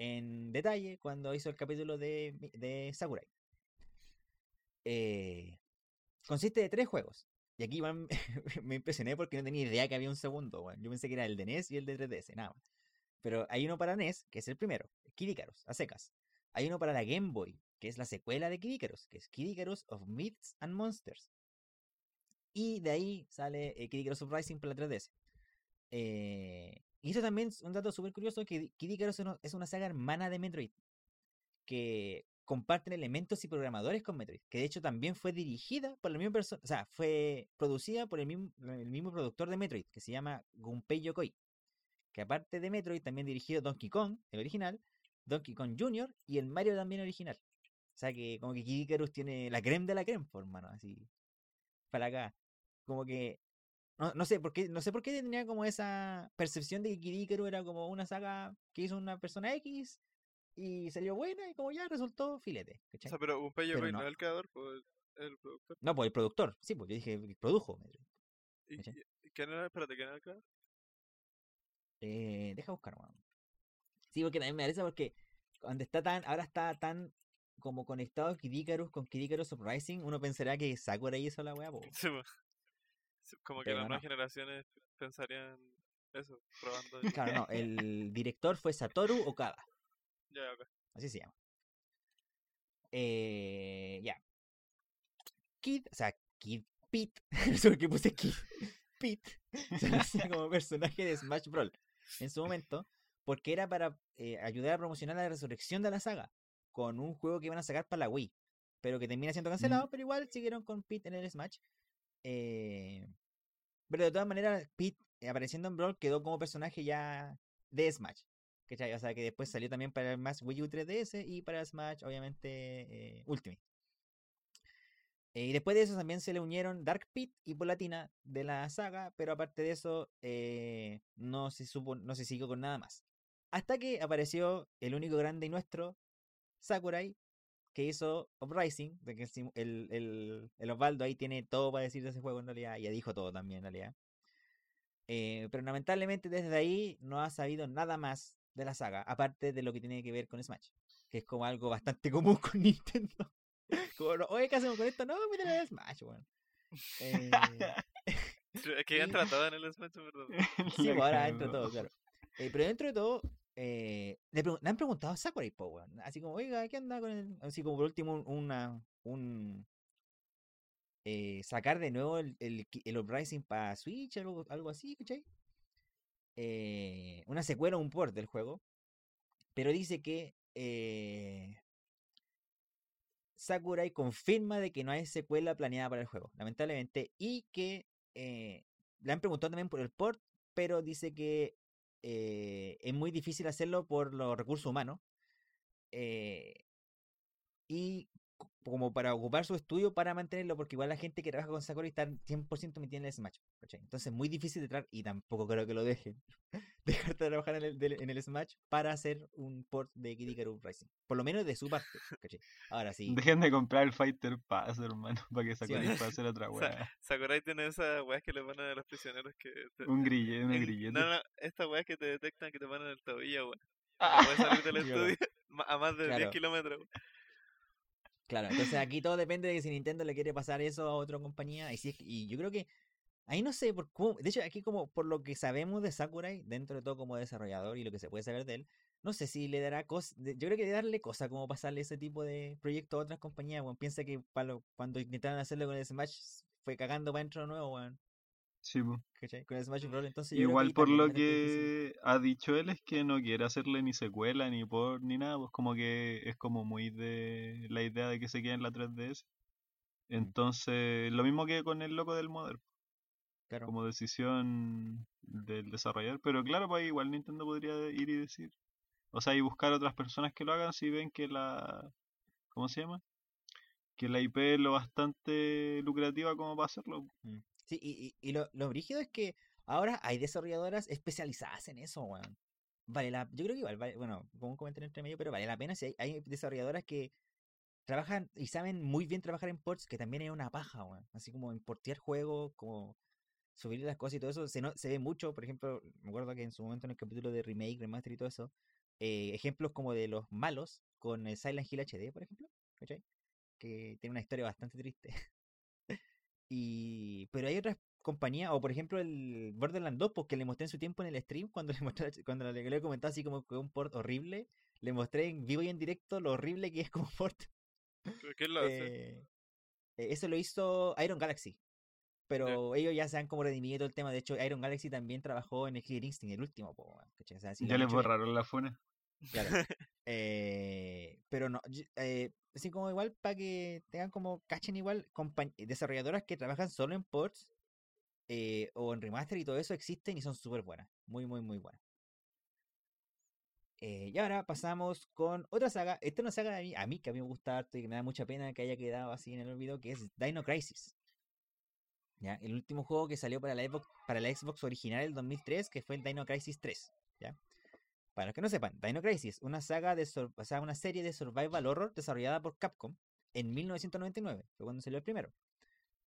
[SPEAKER 1] en detalle cuando hizo el capítulo de, de Sakurai. Eh, consiste de tres juegos. Y aquí me- impresioné porque no tenía idea que había un segundo. Yo pensé que era el de NES y el de 3DS, nada. Pero hay uno para NES, que es el primero, Kid Icarus, a secas. Hay uno para la Game Boy, que es la secuela de Kid Icarus, que es Kid Icarus of Myths and Monsters. Y de ahí sale eh, Kid Icarus Uprising para la 3DS. Eh, y eso también es un dato súper curioso, que Kid Icarus es una- es una saga hermana de Metroid, que comparten elementos y programadores con Metroid, que de hecho también fue dirigida por la misma persona, o sea, fue producida por el mismo, el mismo productor de Metroid, que se llama Gunpei Yokoi, que aparte de Metroid también dirigió Donkey Kong, el original, Donkey Kong Jr. y el Mario también original. O sea que como que Kid Icarus tiene la creme de la creme, por mano, así. Para acá. Como que no, no sé por qué, no sé por qué tenía como esa percepción de que Kid Icarus era como una saga que hizo una persona X y salió buena y como ya resultó filete.
[SPEAKER 3] O sea, pero un
[SPEAKER 1] Pero
[SPEAKER 3] no el creador, pues el productor.
[SPEAKER 1] No, pues el productor, sí, pues yo dije produjo.
[SPEAKER 3] ¿Y, quién era? Espérate, ¿quién era el creador?
[SPEAKER 1] Eh, deja buscar, weón. Sí, porque también me parece porque cuando está tan, ahora está tan como conectado Kid Icarus con Kid Icarus Uprising, uno pensará que Sakura hizo la weá, po.
[SPEAKER 3] Sí, Como que
[SPEAKER 1] Pero
[SPEAKER 3] las nuevas
[SPEAKER 1] no.
[SPEAKER 3] generaciones pensarían eso, probando.
[SPEAKER 1] Claro, no, el director fue Satoru Okada,
[SPEAKER 3] Ya, ok.
[SPEAKER 1] así se llama. Eh, ya. Kid, o sea, Kid Pete, eso que puse Kid Pete, se lanza como personaje de Smash Bros. en su momento, porque era para eh, ayudar a promocionar la resurrección de la saga con un juego que iban a sacar para la Wii, pero que termina siendo cancelado, pero igual siguieron con Pete en el Smash. Eh, pero de todas maneras, Pete eh, apareciendo en Brawl quedó como personaje ya de Smash. ¿cachai? O sea que después salió también para el Smash Wii U 3DS y para Smash, obviamente, eh, Ultimate. Y después de eso también se le unieron Dark Pit y Polatina de la saga, pero aparte de eso no se supo, no se siguió con nada más. Hasta que apareció el único grande y nuestro, Sakurai, que hizo Uprising, de que el, el, el, Osvaldo ahí tiene todo para decir de ese juego en realidad, y ya dijo todo también en realidad. Eh, pero lamentablemente desde ahí no ha sabido nada más de la saga, aparte de lo que tiene que ver con Smash, que es como algo bastante común con Nintendo. Como, no, oye, ¿qué hacemos con esto? No, métele a Smash, weón. Eh,
[SPEAKER 3] que ya entra todo en el Smash, ¿verdad?
[SPEAKER 1] sí, pues ahora entra todo, claro. Eh, pero dentro de todo, eh, le, han preguntado a Sakurai, po, weón. Así como, oiga, ¿qué anda con el...? Así como por último, un- una, un... eh, sacar de nuevo el, el, el Uprising para Switch, algo, algo así, ¿cachai? Eh, una secuela un port del juego. Pero dice que eh, Sakurai confirma de que no hay secuela planeada para el juego, lamentablemente, y que le han preguntado también por el port, pero dice que eh, es muy difícil hacerlo por los recursos humanos. eh, y como para ocupar su estudio para mantenerlo, porque igual la gente que trabaja con Sakurai está 100% metida en el Smash. ¿cachai? Entonces es muy difícil de traer, y tampoco creo que lo dejen, dejarte de trabajar en el, del- en el Smash para hacer un port de Kid Icarus Rising. Por lo menos de su parte. ¿cachai? Ahora sí.
[SPEAKER 2] Dejen de comprar el Fighter Pass, hermano, para que
[SPEAKER 1] Sí,
[SPEAKER 2] Sakurai
[SPEAKER 1] ¿no?
[SPEAKER 2] pueda hacer otra weá.
[SPEAKER 3] Sakurai tiene esas weas que le ponen a los prisioneros que... te-
[SPEAKER 2] Un grille, una grillete.
[SPEAKER 3] No, no, estas weas que te detectan que te ponen el tobillo, weón.
[SPEAKER 2] Ah,
[SPEAKER 3] No puedes salir del
[SPEAKER 1] Claro.
[SPEAKER 3] estudio ma- a más de
[SPEAKER 1] Claro.
[SPEAKER 3] 10 kilómetros.
[SPEAKER 1] Claro, entonces aquí todo depende de que si Nintendo le quiere pasar eso a otra compañía. Y, si y yo creo que ahí no sé por cómo. De hecho, aquí, como por lo que sabemos de Sakurai, dentro de todo como desarrollador y lo que se puede saber de él, no sé si le dará cosas. Yo creo que darle cosa como pasarle ese tipo de proyecto a otras compañías. Bueno, piensa que cuando intentaron hacerlo con el Smash fue cagando para dentro nuevo, weón.
[SPEAKER 2] Sí, po.
[SPEAKER 1] ¿cachai? Con el Smash Bros. Entonces, yo creo que
[SPEAKER 2] Igual por lo que ha dicho él es que no quiere hacerle ni secuela, ni por, ni nada, pues como que es como muy de la idea de que se quede en la 3DS. Entonces, lo mismo que con el loco del Model,
[SPEAKER 1] Claro.
[SPEAKER 2] como decisión del desarrollador. Pero claro, pues igual Nintendo podría ir y decir, o sea, y buscar otras personas que lo hagan si ven que la, ¿cómo se llama? Que la IP es lo bastante lucrativa como para hacerlo.
[SPEAKER 1] Mm. Y, y, lo, lo brígido es que ahora hay desarrolladoras especializadas en eso, weón. Vale la, yo creo que igual, vale- bueno, como un comentario entre medio, pero vale la pena si hay, hay desarrolladoras que trabajan y saben muy bien trabajar en ports, que también es una paja, weón. Así como importear juegos, como subir las cosas y todo eso, se, no, se ve mucho, por ejemplo, me acuerdo que en su momento en el capítulo de remake, remaster y todo eso, eh, ejemplos como de los malos con Silent Hill HD, por ejemplo, ¿cachai? Que tiene una historia bastante triste. Y, pero hay otras compañías, o por ejemplo el Borderlands 2, porque le mostré en su tiempo en el stream, cuando le mostré, cuando le, le he comentado así como que un port horrible, le mostré en vivo y en directo lo horrible que es como port.
[SPEAKER 3] ¿Pero ¿Quién lo hace?
[SPEAKER 1] Eh, eh, eso lo hizo Iron Galaxy. Pero ellos ya se han como redimido todo el tema. De hecho, Iron Galaxy también trabajó en el Killer Instinct, el último. po. O sea,
[SPEAKER 2] ya les borraron la funa.
[SPEAKER 1] Claro. Eh, pero no, eh, así como igual para que tengan como, cachen igual, desarrolladoras que trabajan solo en ports eh, o en remaster y todo eso existen y son súper buenas. Muy, muy, muy buenas. Y ahora pasamos con otra saga. Esta es una saga a mí, que a mí me gusta harto y que me da mucha pena que haya quedado así en el olvido, que es Dino Crisis. ¿Ya? El último juego que salió para la Xbox, para la Xbox original del 2003, que fue el Dino Crisis 3. ¿ya? Para los que no sepan, Dino Crisis, una saga de una serie de survival horror desarrollada por Capcom en 1999, fue cuando salió el primero.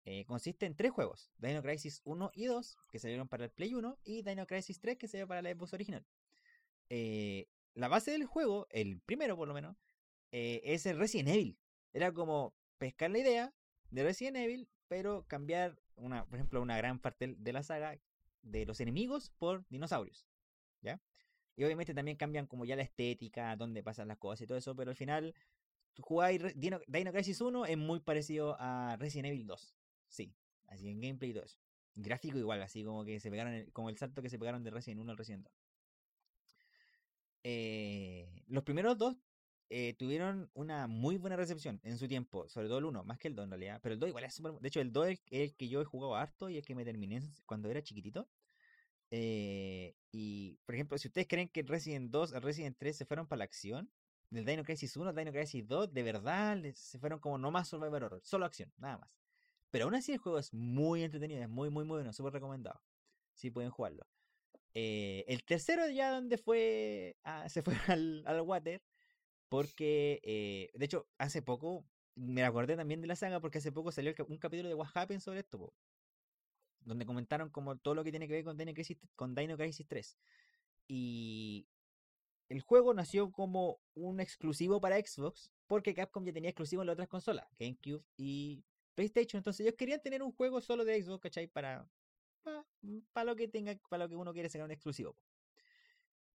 [SPEAKER 1] Eh, consiste en tres juegos, Dino Crisis 1 y 2, que salieron para el Play 1, y Dino Crisis 3, que salió para la Xbox original. Eh, la base del juego, el primero por lo menos, eh, es el Resident Evil. Era como pescar la idea de Resident Evil, pero cambiar, una, por ejemplo, una gran parte de la saga de los enemigos por dinosaurios. ¿Ya? Y obviamente también cambian como ya la estética, dónde pasan las cosas y todo eso, pero al final jugáis Dino, Dino Crisis 1, es muy parecido a Resident Evil 2. Sí, así en gameplay y todo eso. Gráfico igual, así como que se pegaron, el- como el salto que se pegaron de Resident 1 al Resident 2. Eh, los primeros dos eh, tuvieron una muy buena recepción en su tiempo, sobre todo el 1, más que el 2 en realidad. Pero el 2 igual es súper. De hecho, el 2 es el, el que yo he jugado harto y el que me terminé cuando era chiquitito. Eh, y, por ejemplo, si ustedes creen que Resident 2 el Resident 3 se fueron para la acción, del Dino Crisis 1 al Dino Crisis 2, de verdad se fueron como no más Survivor Horror, solo acción, nada más. Pero aún así el juego es muy entretenido, es muy, muy, muy bueno, súper recomendado. Si pueden jugarlo. Eh, el tercero ya donde fue, ah, se fue al, al water, porque, eh, de hecho, hace poco, me acordé también de la saga, porque hace poco salió un capítulo de What Happened sobre esto, donde comentaron como todo lo que tiene que ver con Dino Crisis, con Dino Crisis 3. Y el juego nació como un exclusivo para Xbox, porque Capcom ya tenía exclusivo en las otras consolas, GameCube y PlayStation. Entonces ellos querían tener un juego solo de Xbox, ¿cachai? Para, para lo que tenga, para lo que uno quiere sacar un exclusivo.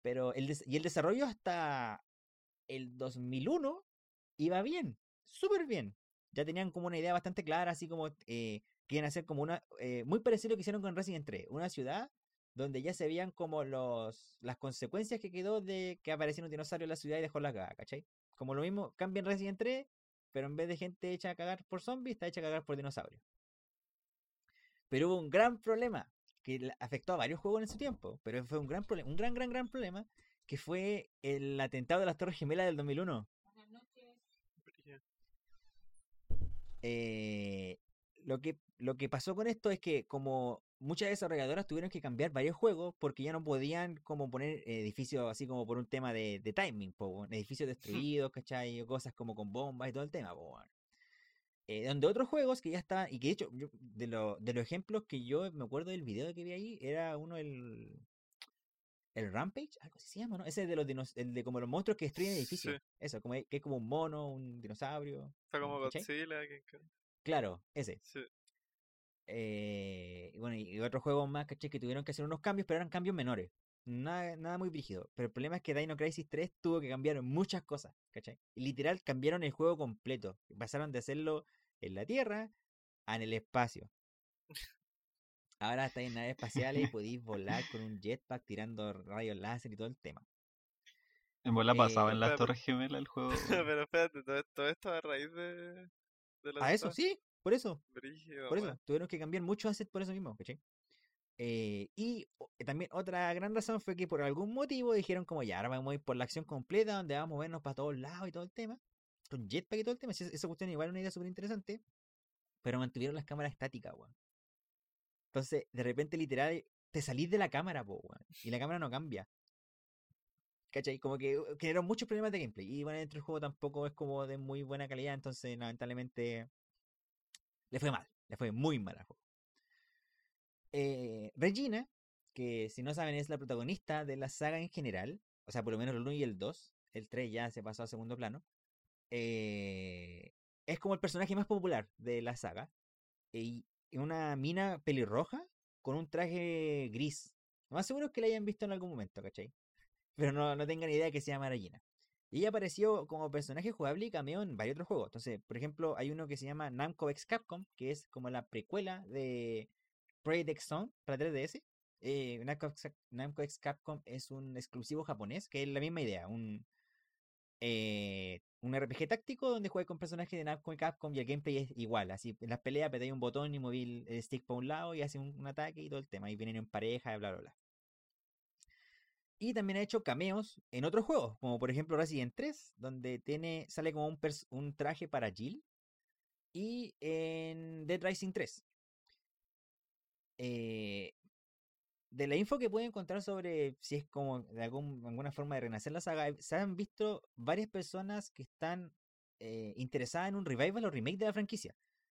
[SPEAKER 1] Pero el, y el desarrollo hasta el 2001 iba bien, súper bien. Ya tenían como una idea bastante clara, así como eh, quieren hacer como una, eh, muy parecido a lo que hicieron con Resident 3, una ciudad donde ya se veían como los, las consecuencias que quedó de que apareciera un dinosaurio en la ciudad y dejó la cagada, ¿cachai? Como lo mismo, cambian Resident 3, pero en vez de gente hecha a cagar por zombies, está hecha a cagar por dinosaurios. Pero hubo un gran problema que afectó a varios juegos en su tiempo, pero fue un gran problema, un gran, gran, gran problema, que fue el atentado de las Torres Gemelas del 2001.
[SPEAKER 3] Brígido.
[SPEAKER 1] Eh, lo, que, lo que pasó con esto es que como muchas desarrolladoras tuvieron que cambiar varios juegos porque ya no podían como poner edificios así como por un tema de, de timing, po, edificios destruidos, ¿cachai? O cosas como con bombas y todo el tema, po. Eh, donde otros juegos que ya estaban, y que de hecho, yo- de, lo- de los ejemplos que yo me acuerdo del video que vi ahí, era uno el... El Rampage, algo así se llama, ¿no? Ese de los dinos- el de como los monstruos que destruyen edificios.
[SPEAKER 3] Sí.
[SPEAKER 1] Eso, como, que es como un mono, un dinosaurio.
[SPEAKER 3] Está como. Godzilla. que-
[SPEAKER 1] Claro, ese.
[SPEAKER 3] Sí.
[SPEAKER 1] Eh, y bueno, y otros juegos más, ¿cachai? Que tuvieron que hacer unos cambios, pero eran cambios menores. Nada, nada muy brígido. Pero el problema es que Dino Crisis 3 tuvo que cambiar muchas cosas, ¿cachai? Y literal cambiaron el juego completo. Pasaron de hacerlo en la Tierra a en el espacio. Ahora estáis en naves espaciales y podéis volar con un jetpack tirando rayos láser y todo el tema.
[SPEAKER 2] En bola
[SPEAKER 1] Eh,
[SPEAKER 2] pasaba en las
[SPEAKER 3] espérate.
[SPEAKER 2] Torres Gemelas el juego.
[SPEAKER 3] Pero espérate, todo, todo esto a raíz de, de la
[SPEAKER 1] A eso, sí, por eso.
[SPEAKER 3] Brígido,
[SPEAKER 1] Por eso,
[SPEAKER 3] weón.
[SPEAKER 1] tuvieron que cambiar muchos assets por eso mismo, ¿cachai? Eh, y o- también otra gran razón fue que por algún motivo dijeron como ya, ahora vamos a ir por la acción completa, donde vamos a movernos para todos lados y todo el tema. Con jetpack y todo el tema. Esa, cuestión igual es una idea súper interesante. Pero mantuvieron las cámaras estáticas, weón. Entonces, de repente, literal, te salís de la cámara, po, weón. Y la cámara no cambia. ¿Cachai? Como que uh, generó muchos problemas de gameplay. Y bueno, dentro del juego tampoco es como de muy buena calidad. Entonces, lamentablemente, le fue mal. Le fue muy mal al juego. Eh, Regina, que si no saben es la protagonista de la saga en general, o sea, por lo menos el 1 y el 2, el 3 ya se pasó a segundo plano, eh, es como el personaje más popular de la saga. Y una mina pelirroja con un traje gris. Lo más seguro es que la hayan visto en algún momento, ¿cachai? Pero no, no tengan idea que se llama Regina. Y ella apareció como personaje jugable y cameo en varios otros juegos. Entonces, por ejemplo, hay uno que se llama Namco X Capcom, que es como la precuela de Project X Zone para 3DS. Eh, Namco, X, Capcom es un exclusivo japonés, que es la misma idea. Un, eh, un RPG táctico donde juegas con personajes de Namco y Capcom y el gameplay es igual. Así, en las peleas apretáis un botón y moví el stick para un lado y hace un, un ataque y todo el tema. Y vienen en pareja, bla, bla, bla. Y también ha hecho cameos en otros juegos, como por ejemplo Resident 3, donde tiene, sale como un, un traje para Jill. Y en Dead Rising 3. Eh, de la info que pueden encontrar sobre si es como de algún- alguna forma de renacer la saga, se han visto varias personas que están eh, interesadas en un revival o remake de la franquicia.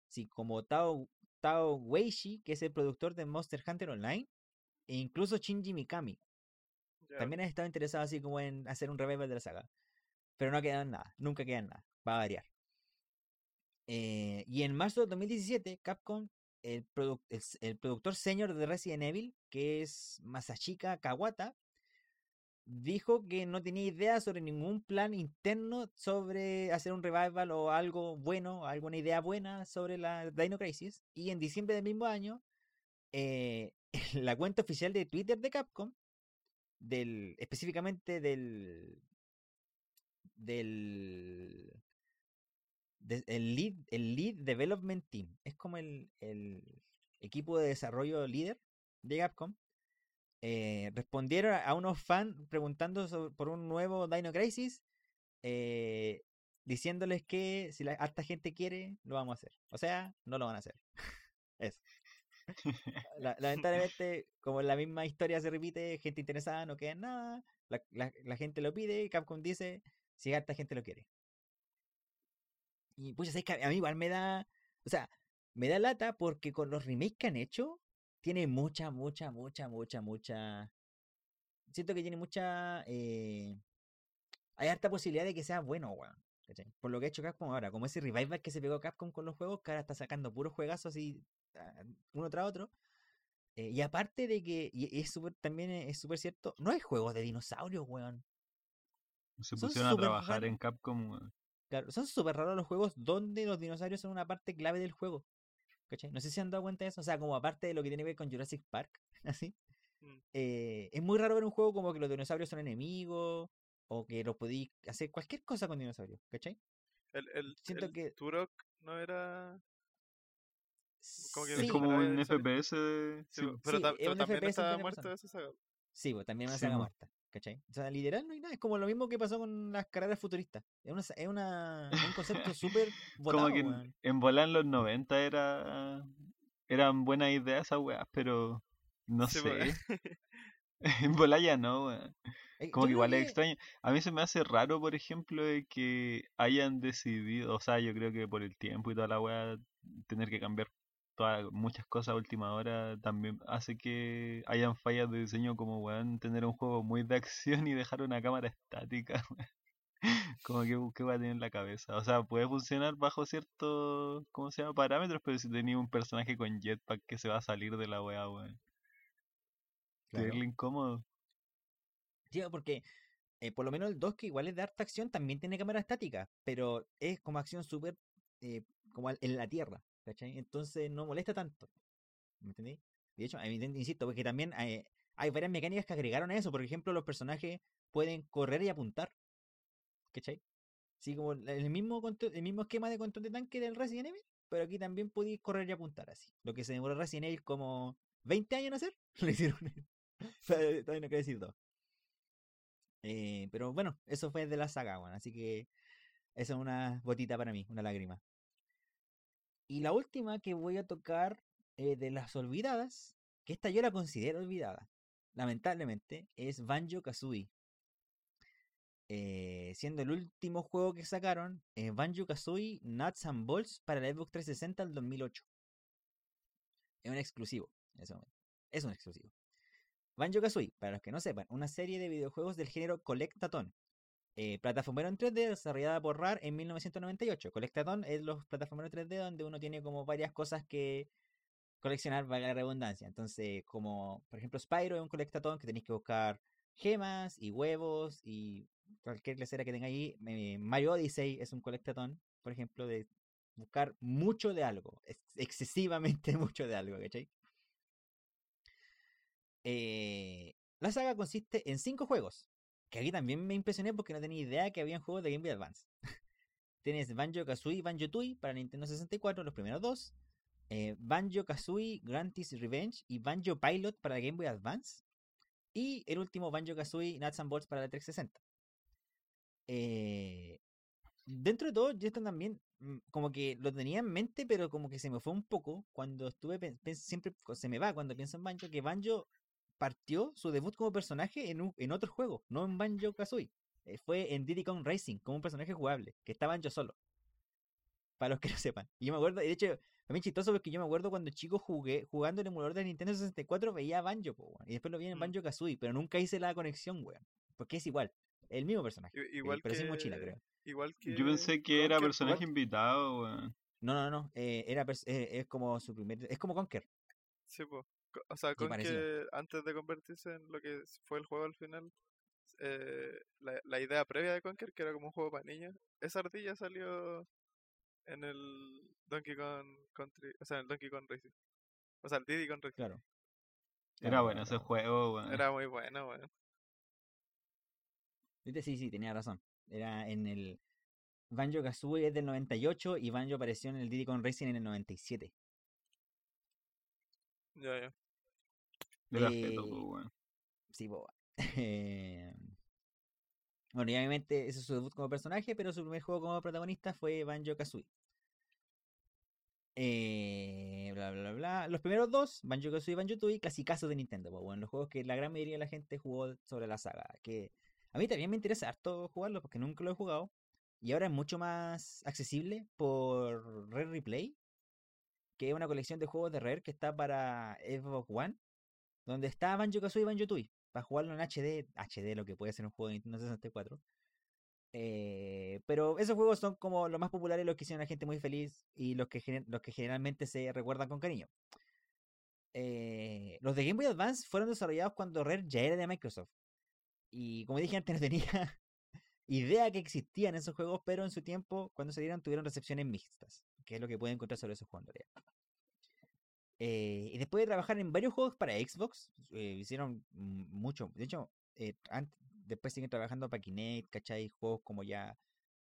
[SPEAKER 1] Sí, como Tao, Tao Weishi, que es el productor de Monster Hunter Online, e incluso Shinji Mikami.
[SPEAKER 3] Ya,
[SPEAKER 1] También han estado interesados así como en hacer un revival de la saga. Pero no quedan nada, nunca quedan nada, va a variar. Eh, y en marzo de 2017, Capcom, el, produ- el el productor senior de Resident Evil, que es Masashika Kawata, dijo que no tenía idea sobre ningún plan interno sobre hacer un revival o algo bueno, alguna idea buena sobre la Dino Crisis. Y en diciembre del mismo año, eh, la cuenta oficial de Twitter de Capcom, del, específicamente del, del, de- el, lead, el lead Development Team, es como el, el equipo de desarrollo líder de Capcom, eh, respondieron a- unos fans preguntando sobre- por un nuevo Dino Crisis, eh, diciéndoles que si la harta gente quiere, lo vamos a hacer. O sea, no lo van a hacer. Eso. La- lamentablemente, como la misma historia se repite, gente interesada no queda en nada, la, la- la gente lo pide y Capcom dice si harta gente lo quiere. Y pues que a mí igual me da, o sea, me da lata porque con los remakes que han hecho, tiene mucha, mucha, mucha, mucha, mucha... Siento que tiene mucha... eh, Hay harta posibilidad de que sea bueno, weón. Por lo que ha hecho Capcom ahora, como ese revival que se pegó Capcom con los juegos, que ahora está sacando puros juegazos así, ah, uno tras otro. Eh, y aparte de que, y es súper, también es súper cierto, no hay juegos de dinosaurios, weón.
[SPEAKER 2] Se pusieron a trabajar
[SPEAKER 1] raros.
[SPEAKER 2] en Capcom. weón.
[SPEAKER 1] Claro, son súper raros los juegos donde los dinosaurios son una parte clave del juego. ¿Cachai? No sé si se han dado cuenta de eso. O sea, como aparte de lo que tiene que ver con Jurassic Park, así.
[SPEAKER 3] Mm.
[SPEAKER 1] eh, es muy raro ver un juego como que los dinosaurios son enemigos. O que los podéis hacer cualquier cosa con dinosaurios. ¿Cachai?
[SPEAKER 3] El, el,
[SPEAKER 1] Siento
[SPEAKER 3] el
[SPEAKER 1] que-
[SPEAKER 3] Turok no era. Como que
[SPEAKER 2] Es como un. FPS de...
[SPEAKER 3] Sí, pero,
[SPEAKER 1] sí,
[SPEAKER 3] ta- pero
[SPEAKER 1] un
[SPEAKER 3] también
[SPEAKER 1] FPS
[SPEAKER 3] está
[SPEAKER 1] persona.
[SPEAKER 3] esa saga.
[SPEAKER 1] Sí, pues también una
[SPEAKER 2] Sí,
[SPEAKER 1] saga
[SPEAKER 2] mo.
[SPEAKER 1] muerta. ¿Cachai? O sea, literal no hay nada. Es como lo mismo que pasó con las carreras futuristas. Es, una, es, una, un concepto súper
[SPEAKER 2] Como que en, en volar en los 90 era... Eran buenas ideas esas weas, pero... No
[SPEAKER 3] Sí, po.
[SPEAKER 2] sé. En volar ya no, weón.
[SPEAKER 1] Eh,
[SPEAKER 2] Como
[SPEAKER 1] yo
[SPEAKER 2] que igual es extraño. A mí se me hace raro, por ejemplo, de que hayan decidido, o sea, yo creo que por el tiempo y toda la weá, tener que cambiar todas, muchas cosas a última hora también hace que hayan fallas de diseño como, weón, tener un juego muy de acción y dejar una cámara estática, weón. Como que, ¿qué va a tener en la cabeza? O sea, puede funcionar bajo ciertos, ¿cómo se llama? Parámetros, pero si tenía un personaje con jetpack que se va a salir de la weá, weón.
[SPEAKER 1] Claro.
[SPEAKER 2] Incómodo.
[SPEAKER 1] Sí, porque eh, por lo menos el 2, que igual es de harta acción, también tiene cámara estática, pero es como acción súper eh, como en la tierra, ¿cachai? Entonces no molesta tanto. ¿Me entendí? De hecho, insisto, porque también hay, hay varias mecánicas que agregaron a eso. Por ejemplo, los personajes pueden correr y apuntar. ¿Cachai? Sí, como el mismo, el mismo esquema de control de tanque del Resident Evil, pero aquí también podéis correr y apuntar así. Lo que se demoró Resident Evil como 20 años en hacer, lo hicieron todavía no quiero decir dos. Eh, pero bueno, eso fue de la saga, weón, así que eso es una gotita para mí, una lágrima. Y la última que voy a tocar eh, de las olvidadas, que esta yo la considero olvidada, lamentablemente, es Banjo Kazooie. Eh, siendo el último juego que sacaron, eh, Banjo Kazooie Nuts and Bolts para la Xbox 360 del 2008. Es un exclusivo en ese momento. Es un exclusivo. Banjo Kazooie, para los que no sepan, una serie de videojuegos del género Collectathon. Eh, plataformero en 3D desarrollada por RAR en 1998. Collectathon es los plataformeros 3D donde uno tiene como varias cosas que coleccionar, valga la redundancia. Entonces, como por ejemplo Spyro es un Collectathon que tenéis que buscar gemas y huevos y cualquier lecera que tenga ahí. Mario Odyssey es un Collectathon, por ejemplo, de buscar mucho de algo, ex- excesivamente mucho de algo, ¿cachai? Eh, la saga consiste en cinco juegos. Que aquí también me impresioné porque no tenía idea que habían juegos de Game Boy Advance. Tienes Banjo Kazooie y Banjo Tooie para Nintendo 64, los primeros dos. Eh, Banjo Kazooie Grantis Revenge y Banjo Pilot para Game Boy Advance. Y el último Banjo Kazooie Nuts and Bolts para la 360. Eh, dentro de todo, yo también mm, como que lo tenía en mente, pero como que se me fue un poco cuando estuve, siempre se me va cuando pienso en Banjo, que Banjo partió su debut como personaje en, un- en otro juego, no en Banjo Kazooie. Eh, fue en Diddy Kong Racing, como un personaje jugable, que estaba Banjo solo. Para los que no sepan. Y yo me acuerdo, y de hecho, también chistoso porque yo me acuerdo cuando chico jugué, jugando el emulador de Nintendo 64, veía a Banjo, po, y después lo vi en
[SPEAKER 3] Mm.
[SPEAKER 1] Banjo Kazooie, pero nunca hice la conexión, weón. Porque es igual, el mismo personaje, eh,
[SPEAKER 3] Igual
[SPEAKER 1] pero
[SPEAKER 3] que.
[SPEAKER 1] sin mochila, creo.
[SPEAKER 3] Igual que.
[SPEAKER 2] Yo pensé que era
[SPEAKER 3] Conker,
[SPEAKER 2] personaje invitado, weón.
[SPEAKER 1] No, no, no, eh, era eh, es como su primer, es como Conker.
[SPEAKER 3] Sí, po. O sea, con que antes de convertirse en lo que fue el juego al final, eh, la, la idea previa de Conker, que era como un juego para niños, esa ardilla salió en el Donkey Kong Country, o sea, en el Donkey Kong Racing. O sea, el Diddy Kong Racing.
[SPEAKER 1] Claro.
[SPEAKER 2] Era bueno ese juego, weón.
[SPEAKER 3] Era muy bueno, weón.
[SPEAKER 1] Viste, Sí, sí, tenía razón. Era en el Banjo Kazooie es del 98 y Banjo apareció en el Diddy Kong Racing en el 97.
[SPEAKER 3] Ya, ya.
[SPEAKER 2] De las
[SPEAKER 1] Eh,
[SPEAKER 2] weón.
[SPEAKER 1] Sí, boba. Eh, Bueno, y obviamente ese es su debut como personaje, pero su primer juego como protagonista fue Banjo Kazooie. Eh, bla, bla, bla. Los primeros dos, Banjo Kazooie y Banjo Tooie, clasicazos de Nintendo. po, bueno, los juegos que la gran mayoría de la gente jugó sobre la saga. Que a mí también me interesa harto jugarlo porque nunca lo he jugado. Y ahora es mucho más accesible por Rare Replay, que es una colección de juegos de Rare que está para Xbox One, donde está Banjo Kazooie y Banjo Tooie, para jugarlo en HD, HD lo que puede ser un juego de Nintendo 64. Eh, pero esos juegos son como los más populares, los que hicieron a la gente muy feliz y los que, los que generalmente se recuerdan con cariño. Eh, los de Game Boy Advance fueron desarrollados cuando Rare ya era de Microsoft. Y como dije antes, no tenía idea que existían esos juegos, pero en su tiempo, cuando salieron, tuvieron recepciones mixtas, que es lo que pueden encontrar sobre esos juegos en realidad. Eh, y después de trabajar en varios juegos para Xbox, eh, hicieron mucho. De hecho, eh, después siguen trabajando para Kinect, ¿cachai? Juegos como ya.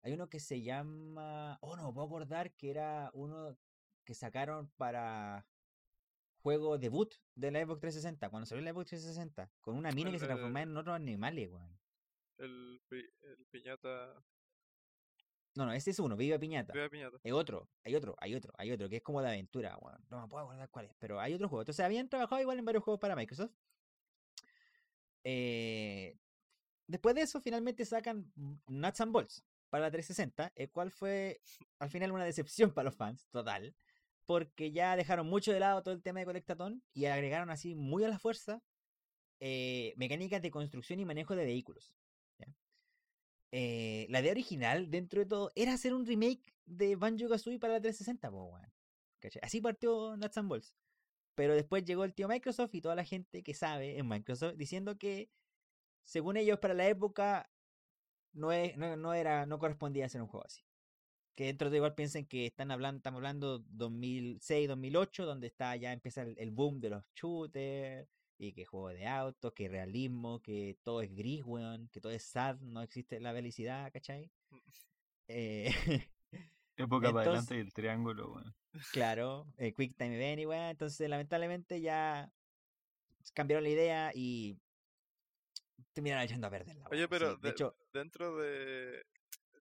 [SPEAKER 1] Hay uno que se llama. Oh, no, me puedo acordar que era uno que sacaron para juego debut de la Xbox 360, cuando salió la Xbox 360, con una mina que se transformaba en otros animales, weón.
[SPEAKER 3] El, el piñata.
[SPEAKER 1] No, no, ese es uno, Viva Piñata.
[SPEAKER 3] Viva piñata.
[SPEAKER 1] Hay otro, hay otro, hay otro, hay otro, que es como de aventura. No me puedo acordar cuál es, pero hay otro juego. Entonces habían trabajado igual en varios juegos para Microsoft. Eh, después de eso, finalmente sacan Nuts and Bolts para la 360, el cual fue al final una decepción para los fans, total. Porque ya dejaron mucho de lado todo el tema de colectatón y agregaron así muy a la fuerza eh, mecánicas de construcción y manejo de vehículos. Eh, la idea original, dentro de todo, era hacer un remake de Banjo Kazooie para la 360, po, weón. Así partió Nuts and Bolts. Pero después llegó el tío Microsoft y toda la gente que sabe en Microsoft diciendo que, según ellos, para la época no, es- no, no era, no correspondía hacer un juego así. Que dentro de igual piensen que están hablando, estamos hablando 2006, 2008, donde está ya empieza el, el boom de los shooters y que juego de autos, que realismo, que todo es gris, weón, que todo es sad, no existe la felicidad, ¿cachai? Eh,
[SPEAKER 2] Época para adelante
[SPEAKER 1] entonces-
[SPEAKER 2] y el triángulo, weón.
[SPEAKER 1] Claro, el Quick Time Event y weá, entonces lamentablemente ya cambiaron la idea y terminaron echando a perderla.
[SPEAKER 3] Oye,
[SPEAKER 1] weón,
[SPEAKER 3] pero
[SPEAKER 1] sí, de
[SPEAKER 3] de-
[SPEAKER 1] hecho,
[SPEAKER 3] dentro de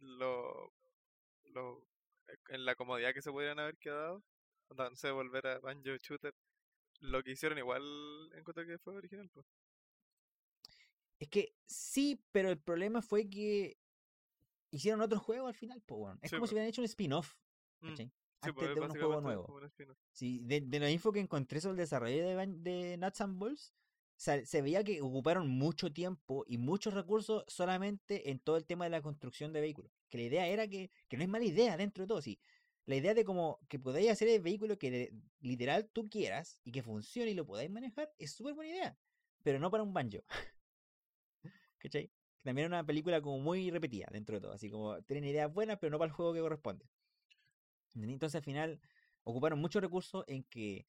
[SPEAKER 3] lo, lo eh, en la comodidad que se pudieran haber quedado, no sé, volver a Banjo Shooter, lo que hicieron igual encuentro que fue original, pues.
[SPEAKER 1] es que sí, pero el problema fue que hicieron otro juego al final, po, weón. Es
[SPEAKER 3] Sí,
[SPEAKER 1] como si hubieran hecho un spin-off,
[SPEAKER 3] Mm. Sí,
[SPEAKER 1] Antes
[SPEAKER 3] pues,
[SPEAKER 1] de un juego nuevo.
[SPEAKER 3] un.
[SPEAKER 1] Sí, de, de la info que encontré sobre el desarrollo de, de Nuts and se, se veía que ocuparon mucho tiempo y muchos recursos solamente en todo el tema de la construcción de vehículos. Que la idea era que, que no es mala idea dentro de todo, sí. La idea de como que podáis hacer el vehículo que literal tú quieras y que funcione y lo podáis manejar es súper buena idea. Pero no para un banjo. ¿Cachai? También era una película como muy repetida dentro de todo. Así como tienen ideas buenas, pero no para el juego que corresponde. ¿Entendí? Entonces al final ocuparon muchos recursos en que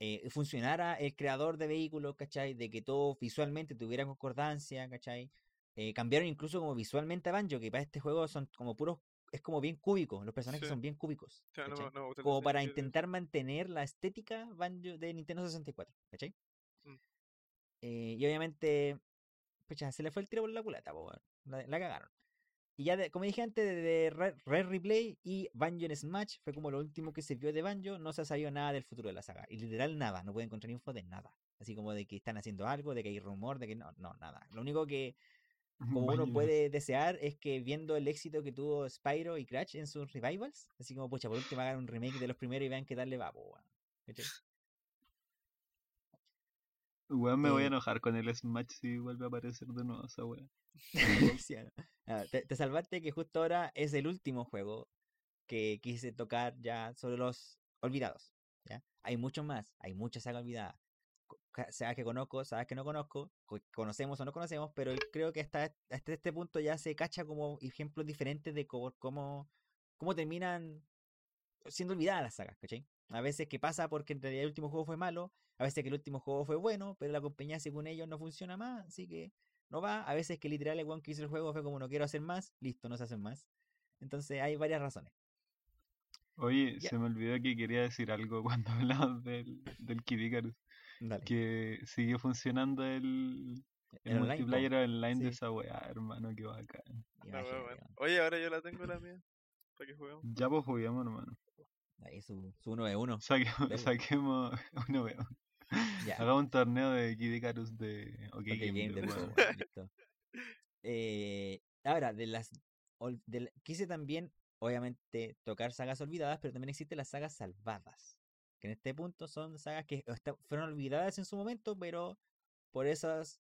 [SPEAKER 1] eh, funcionara el creador de vehículos, ¿cachai? De que todo visualmente tuviera concordancia, ¿cachai? Eh, cambiaron incluso como visualmente a Banjo, que para este juego son como puros, es como bien cúbicos, los personajes
[SPEAKER 3] Sí.
[SPEAKER 1] son bien cúbicos,
[SPEAKER 3] O sea, no, no
[SPEAKER 1] como para intentar mantener la estética Banjo de Nintendo 64, ¿cachai?
[SPEAKER 3] Mm.
[SPEAKER 1] Eh, y obviamente, pucha, se le fue el tiro por la culata, po, la, la cagaron. Y ya, de- como dije antes, de, de Rare, Rare Replay y Banjo en Smash fue como lo último que se vio de Banjo, no se ha sabido nada del futuro de la saga. Y literal nada, no puede encontrar info de nada. Así como de que están haciendo algo, de que hay rumor, de que no, no, nada. Lo único que como uno puede desear es que viendo el éxito que tuvo Spyro y Crash en sus revivals, así como, pucha, por último hagan un remake de los primeros y vean qué tal le va, po, weón.
[SPEAKER 2] Me voy a
[SPEAKER 1] Eh,
[SPEAKER 2] enojar con el Smash si vuelve a aparecer de nuevo esa weá.
[SPEAKER 1] Ah, te, te salvaste que justo ahora es el último juego que quise tocar ya sobre los olvidados. ¿ya? Hay muchos más, hay mucha saga olvidada. Sagas que conozco, sagas que no conozco, co- conocemos o no conocemos, pero creo que hasta, hasta este punto ya se cacha como ejemplos diferentes de cómo, cómo, cómo terminan siendo olvidadas las sagas, ¿cachai? A veces que pasa porque en realidad el último juego fue malo, a veces que el último juego fue bueno, pero la compañía según ellos no funciona más, así que no va. A veces que literal el weón que hizo el juego fue como no quiero hacer más, listo, no se hacen más. Entonces hay varias razones.
[SPEAKER 2] Oye, se me olvidó que quería decir algo cuando hablamos del, del Kid Icarus.
[SPEAKER 1] Dale.
[SPEAKER 2] Que sigue funcionando el, el,
[SPEAKER 1] El online,
[SPEAKER 2] multiplayer online de
[SPEAKER 1] Sí.
[SPEAKER 2] esa weá, hermano, que bacán.
[SPEAKER 3] Buena.
[SPEAKER 1] weón.
[SPEAKER 3] Oye, ahora yo la tengo la mía. Para que juguemos.
[SPEAKER 2] Ya pues juguemos, hermano.
[SPEAKER 1] Ahí su, su uno de uno.
[SPEAKER 2] Saquemos,
[SPEAKER 1] Dale.
[SPEAKER 2] saquemos uno veo.
[SPEAKER 1] Ya.
[SPEAKER 2] Hagamos un torneo de Kid Icarus de OK,
[SPEAKER 1] Ok,
[SPEAKER 2] Game,
[SPEAKER 1] Game
[SPEAKER 2] de
[SPEAKER 1] po, listo. Eh, ahora, de las de la- quise también, obviamente, tocar sagas olvidadas, pero también existen las sagas salvadas. Que en este punto son sagas que fueron olvidadas en su momento, pero por esas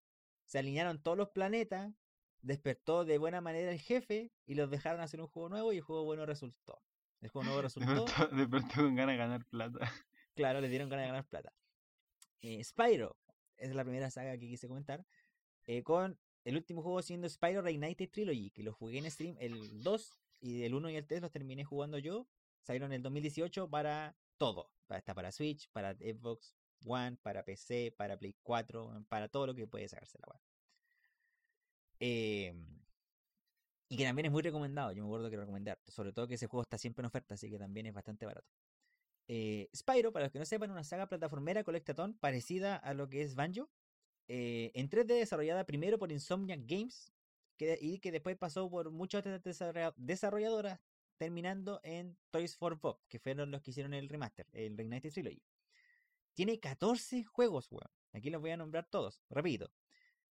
[SPEAKER 1] se alinearon todos los planetas, despertó de buena manera el jefe y los dejaron hacer un juego nuevo y el juego bueno resultó. El juego nuevo resultó.
[SPEAKER 2] pronto, de pronto con ganas de ganar plata.
[SPEAKER 1] Claro, les dieron ganas de ganar plata. Eh, Spyro es la primera saga que quise comentar. eh, con el último juego siendo Spyro Reignited Trilogy, que lo jugué en stream el 2 y el 1 y el 3 los terminé jugando yo. Salieron en el 2018 para todo. Está para Switch, para Xbox One, para PC, para Play 4, para todo lo que puede sacarse la web. y que también es muy recomendado. Yo me acuerdo que harto, Sobre todo que ese juego está siempre en oferta, así que también es bastante barato. Eh, Spyro, para los que no sepan, una saga plataformera colectatón parecida a lo que es Banjo. eh, en 3D desarrollada primero por Insomniac Games y que después pasó por muchas otras desarrolla- desarrolladoras, terminando en Toys for Bob, que fueron los que hicieron el remaster, el Reignited Trilogy. Tiene 14 juegos, weón. Aquí los voy a nombrar todos. Repito.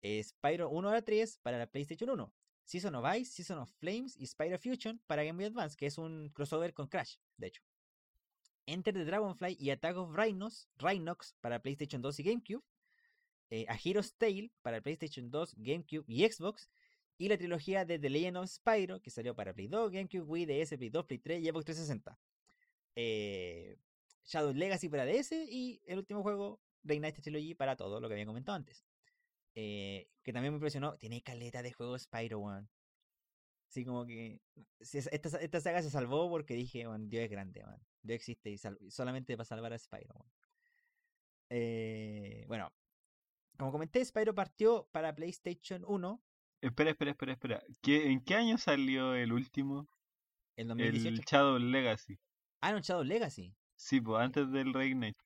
[SPEAKER 1] Eh, Spyro 1 a 3 para la PlayStation 1. Season of Ice, Season of Flames y Spyro Fusion para Game Boy Advance, que es un crossover con Crash, de hecho. Enter the Dragonfly y Attack of Rhinos, Rhinox para PlayStation 2 y GameCube. eh, a Hero's Tale para PlayStation 2, GameCube y Xbox. Y la trilogía de The Legend of Spyro, que salió para Play 2, GameCube, Wii, DS, Play 2, Play 3 y Xbox 360. Eh, Shadow Legacy para DS y el último juego, Reignited Trilogy para todo lo que había comentado antes. Eh, que también me impresionó, tiene caleta de juegos Spyro, weón. Así como que esta, esta saga se salvó porque dije, weón, Dios es grande, weón. Dios existe y sal- solamente para salvar a Spyro, weón. Eh, bueno, como comenté, Spyro partió para PlayStation 1
[SPEAKER 2] Espera, espera, espera, espera. ¿Qué, ¿En qué año salió el último?
[SPEAKER 1] en 2018.
[SPEAKER 2] El Shadow Legacy.
[SPEAKER 1] Ah, no, Shadow Legacy.
[SPEAKER 2] Sí, pues antes del Reignite.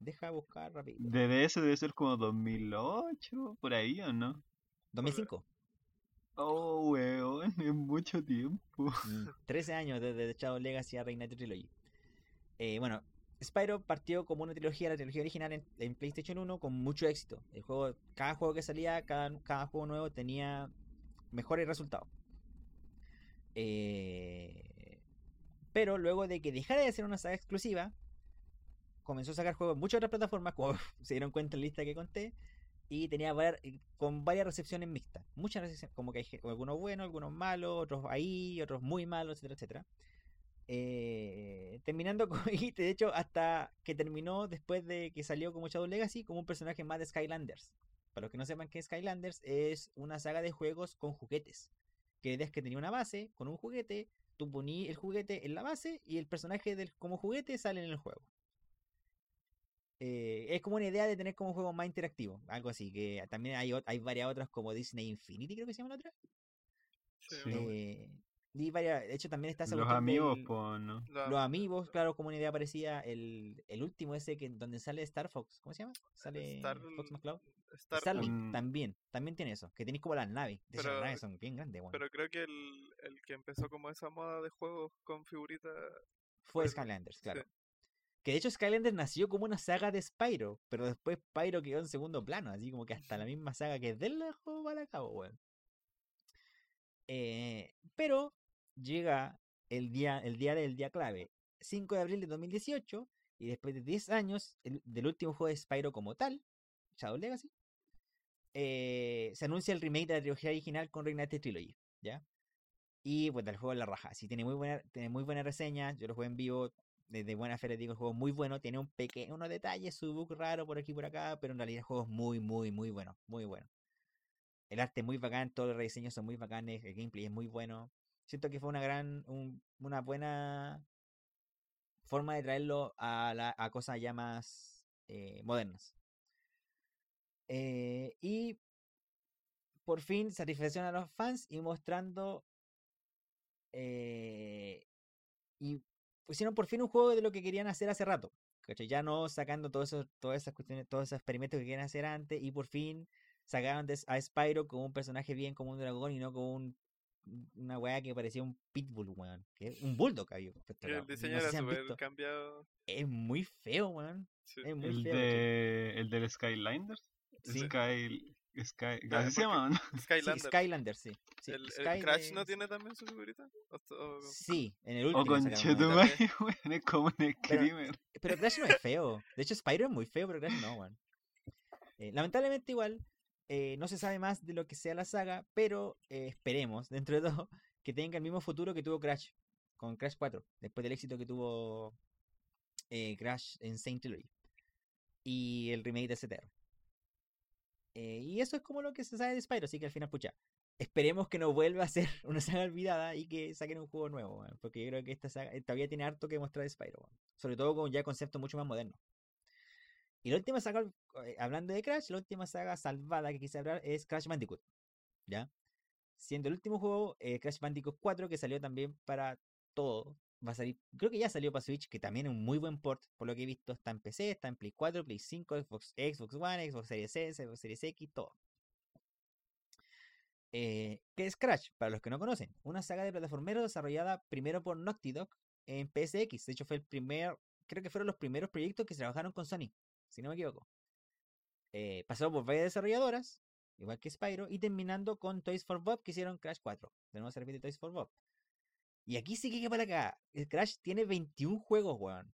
[SPEAKER 1] Deja buscar rápido.
[SPEAKER 2] De DS debe ser como 2008, por ahí, ¿o no?
[SPEAKER 1] 2005.
[SPEAKER 2] Oh, weón, es mucho tiempo.
[SPEAKER 1] Mm, 13 años desde Shadow Legacy a Reignited Trilogy. Eh, bueno, Spyro partió como una trilogía, la trilogía original en, PlayStation 1 con mucho éxito. El juego, cada juego que salía, cada, cada juego nuevo tenía mejores resultados. Eh, pero luego de que dejara de ser una saga exclusiva, comenzó a sacar juegos en muchas otras plataformas, como se dieron cuenta en la lista que conté, y tenía var- y con varias recepciones mixtas. Muchas recepciones, como que hay algunos buenos, algunos malos, otros ahí, otros muy malos, etcétera, etcétera. Eh, terminando con, de hecho, hasta que terminó después de que salió como Shadow Legacy, como un personaje más de Skylanders. Para los que no sepan qué es Skylanders, es una saga de juegos con juguetes. Que la idea es que tenía una base con un juguete, tú poní el juguete en la base y el personaje del, como juguete sale en el juego. Eh, es como una idea de tener como un juego más interactivo, algo así, que también hay, hay varias otras como Disney Infinity, creo que se llama la otra.
[SPEAKER 3] Sí,
[SPEAKER 1] Eh, y varias, de hecho también está esa
[SPEAKER 2] Los amigos,
[SPEAKER 1] del- los amigos, claro, como una idea parecida. El, el último ese que donde sale Star Fox, ¿cómo se llama? Sale
[SPEAKER 3] Star-
[SPEAKER 1] Fox McCloud.
[SPEAKER 3] Star-
[SPEAKER 1] Starlink también, también tiene eso, que tenéis como las naves. De
[SPEAKER 3] Pero-
[SPEAKER 1] naves son bien grandes, weón.
[SPEAKER 3] Pero creo que el, el que empezó como esa moda de juegos con figuritas.
[SPEAKER 1] Fue Skylanders,
[SPEAKER 3] sí.
[SPEAKER 1] claro. Que de hecho Skylanders nació como una saga de Spyro, pero después Spyro quedó en segundo plano, así como que hasta la misma saga que es del juego para cabo, weón. Eh, pero llega el día, el día del día clave, 5 de abril de 2018, y después de 10 años el- del último juego de Spyro como tal, Shadow Legacy, eh, se anuncia el remake de la trilogía original con Reignited Trilogy, ¿ya? Y pues el juego es la raja, sí, tiene muy buena, tiene muy buena reseña, yo lo jugué en vivo, desde buena fe les digo, el juego es muy bueno, tiene un pequeño unos detalles, su bug raro por aquí y por acá, pero en realidad el juego es muy, muy, muy bueno, muy bueno. El arte es muy bacán, todos los rediseños son muy bacanes, el gameplay es muy bueno. Siento que fue una gran, un- una buena forma de traerlo a, la, cosas ya más eh, modernas. Eh, y por fin satisfacción a los fans y mostrando eh, y pusieron por fin un juego de lo que querían hacer hace rato. Ya no sacando todas esas cuestiones, todos esos experimentos que querían hacer antes y por fin sacaron a Spyro como un personaje bien como un dragón y no como un, una weá que parecía un pitbull, weón. Que es un bulldog había
[SPEAKER 3] el
[SPEAKER 1] no
[SPEAKER 3] diseño
[SPEAKER 1] sé
[SPEAKER 3] era
[SPEAKER 1] si visto.
[SPEAKER 3] cambiado.
[SPEAKER 1] Es muy feo, weón.
[SPEAKER 3] Sí.
[SPEAKER 1] Es muy
[SPEAKER 2] El,
[SPEAKER 1] feo.
[SPEAKER 2] el del Skylanders.
[SPEAKER 1] Sí.
[SPEAKER 2] Sky, Sky,
[SPEAKER 3] Ah,
[SPEAKER 2] así se llama, ¿no?
[SPEAKER 1] Sí,
[SPEAKER 3] Skylander.
[SPEAKER 1] Skylander, sí. sí.
[SPEAKER 3] el, el
[SPEAKER 1] Sky
[SPEAKER 3] Crash
[SPEAKER 1] de-
[SPEAKER 3] no tiene también su figurita. O- o-
[SPEAKER 1] Sí, en el
[SPEAKER 2] O
[SPEAKER 1] último.
[SPEAKER 2] con
[SPEAKER 1] una.
[SPEAKER 2] Chetumare,
[SPEAKER 3] también.
[SPEAKER 2] weón, es como un screamer.
[SPEAKER 1] Pero Crash no es feo. De hecho, Spyro es muy feo, pero Crash no, weón. Eh, lamentablemente, igual, eh, no se sabe más de lo que sea la saga, pero eh, esperemos, dentro de todo, que tenga el mismo futuro que tuvo Crash con Crash 4, después del éxito que tuvo eh, Crash en Saint Trilogy y el remake de. Eh, y eso es como lo que se sabe de Spyro, así que al final, pucha, esperemos que no vuelva a ser una saga olvidada y que saquen un juego nuevo, porque yo creo que esta saga todavía tiene harto que mostrar de Spyro, sobre todo con ya conceptos mucho más modernos. Y la última saga, eh, hablando de Crash, la última saga salvada que quise hablar es Crash Bandicoot, ¿ya? Siendo el último juego, eh, Crash Bandicoot 4, que salió también para todo. Va a salir, creo que ya salió para Switch, que también es un muy buen port, por lo que he visto. Está en PC, está en Play 4, Play 5, Xbox, Xbox One, Xbox Series S, Xbox Series X, todo. Eh, ¿Qué es Crash? Para los que no conocen, una saga de plataformero desarrollada primero por Naughty Dog en PSX. De hecho, fue el primer, creo que fueron los primeros proyectos que se trabajaron con Sony, si no me equivoco. Eh, pasó por varias desarrolladoras, igual que Spyro, y terminando con Toys for Bob, que hicieron Crash 4. De nuevo se repite Toys for Bob. Y aquí sí que para acá. El Crash tiene 21 juegos, weón.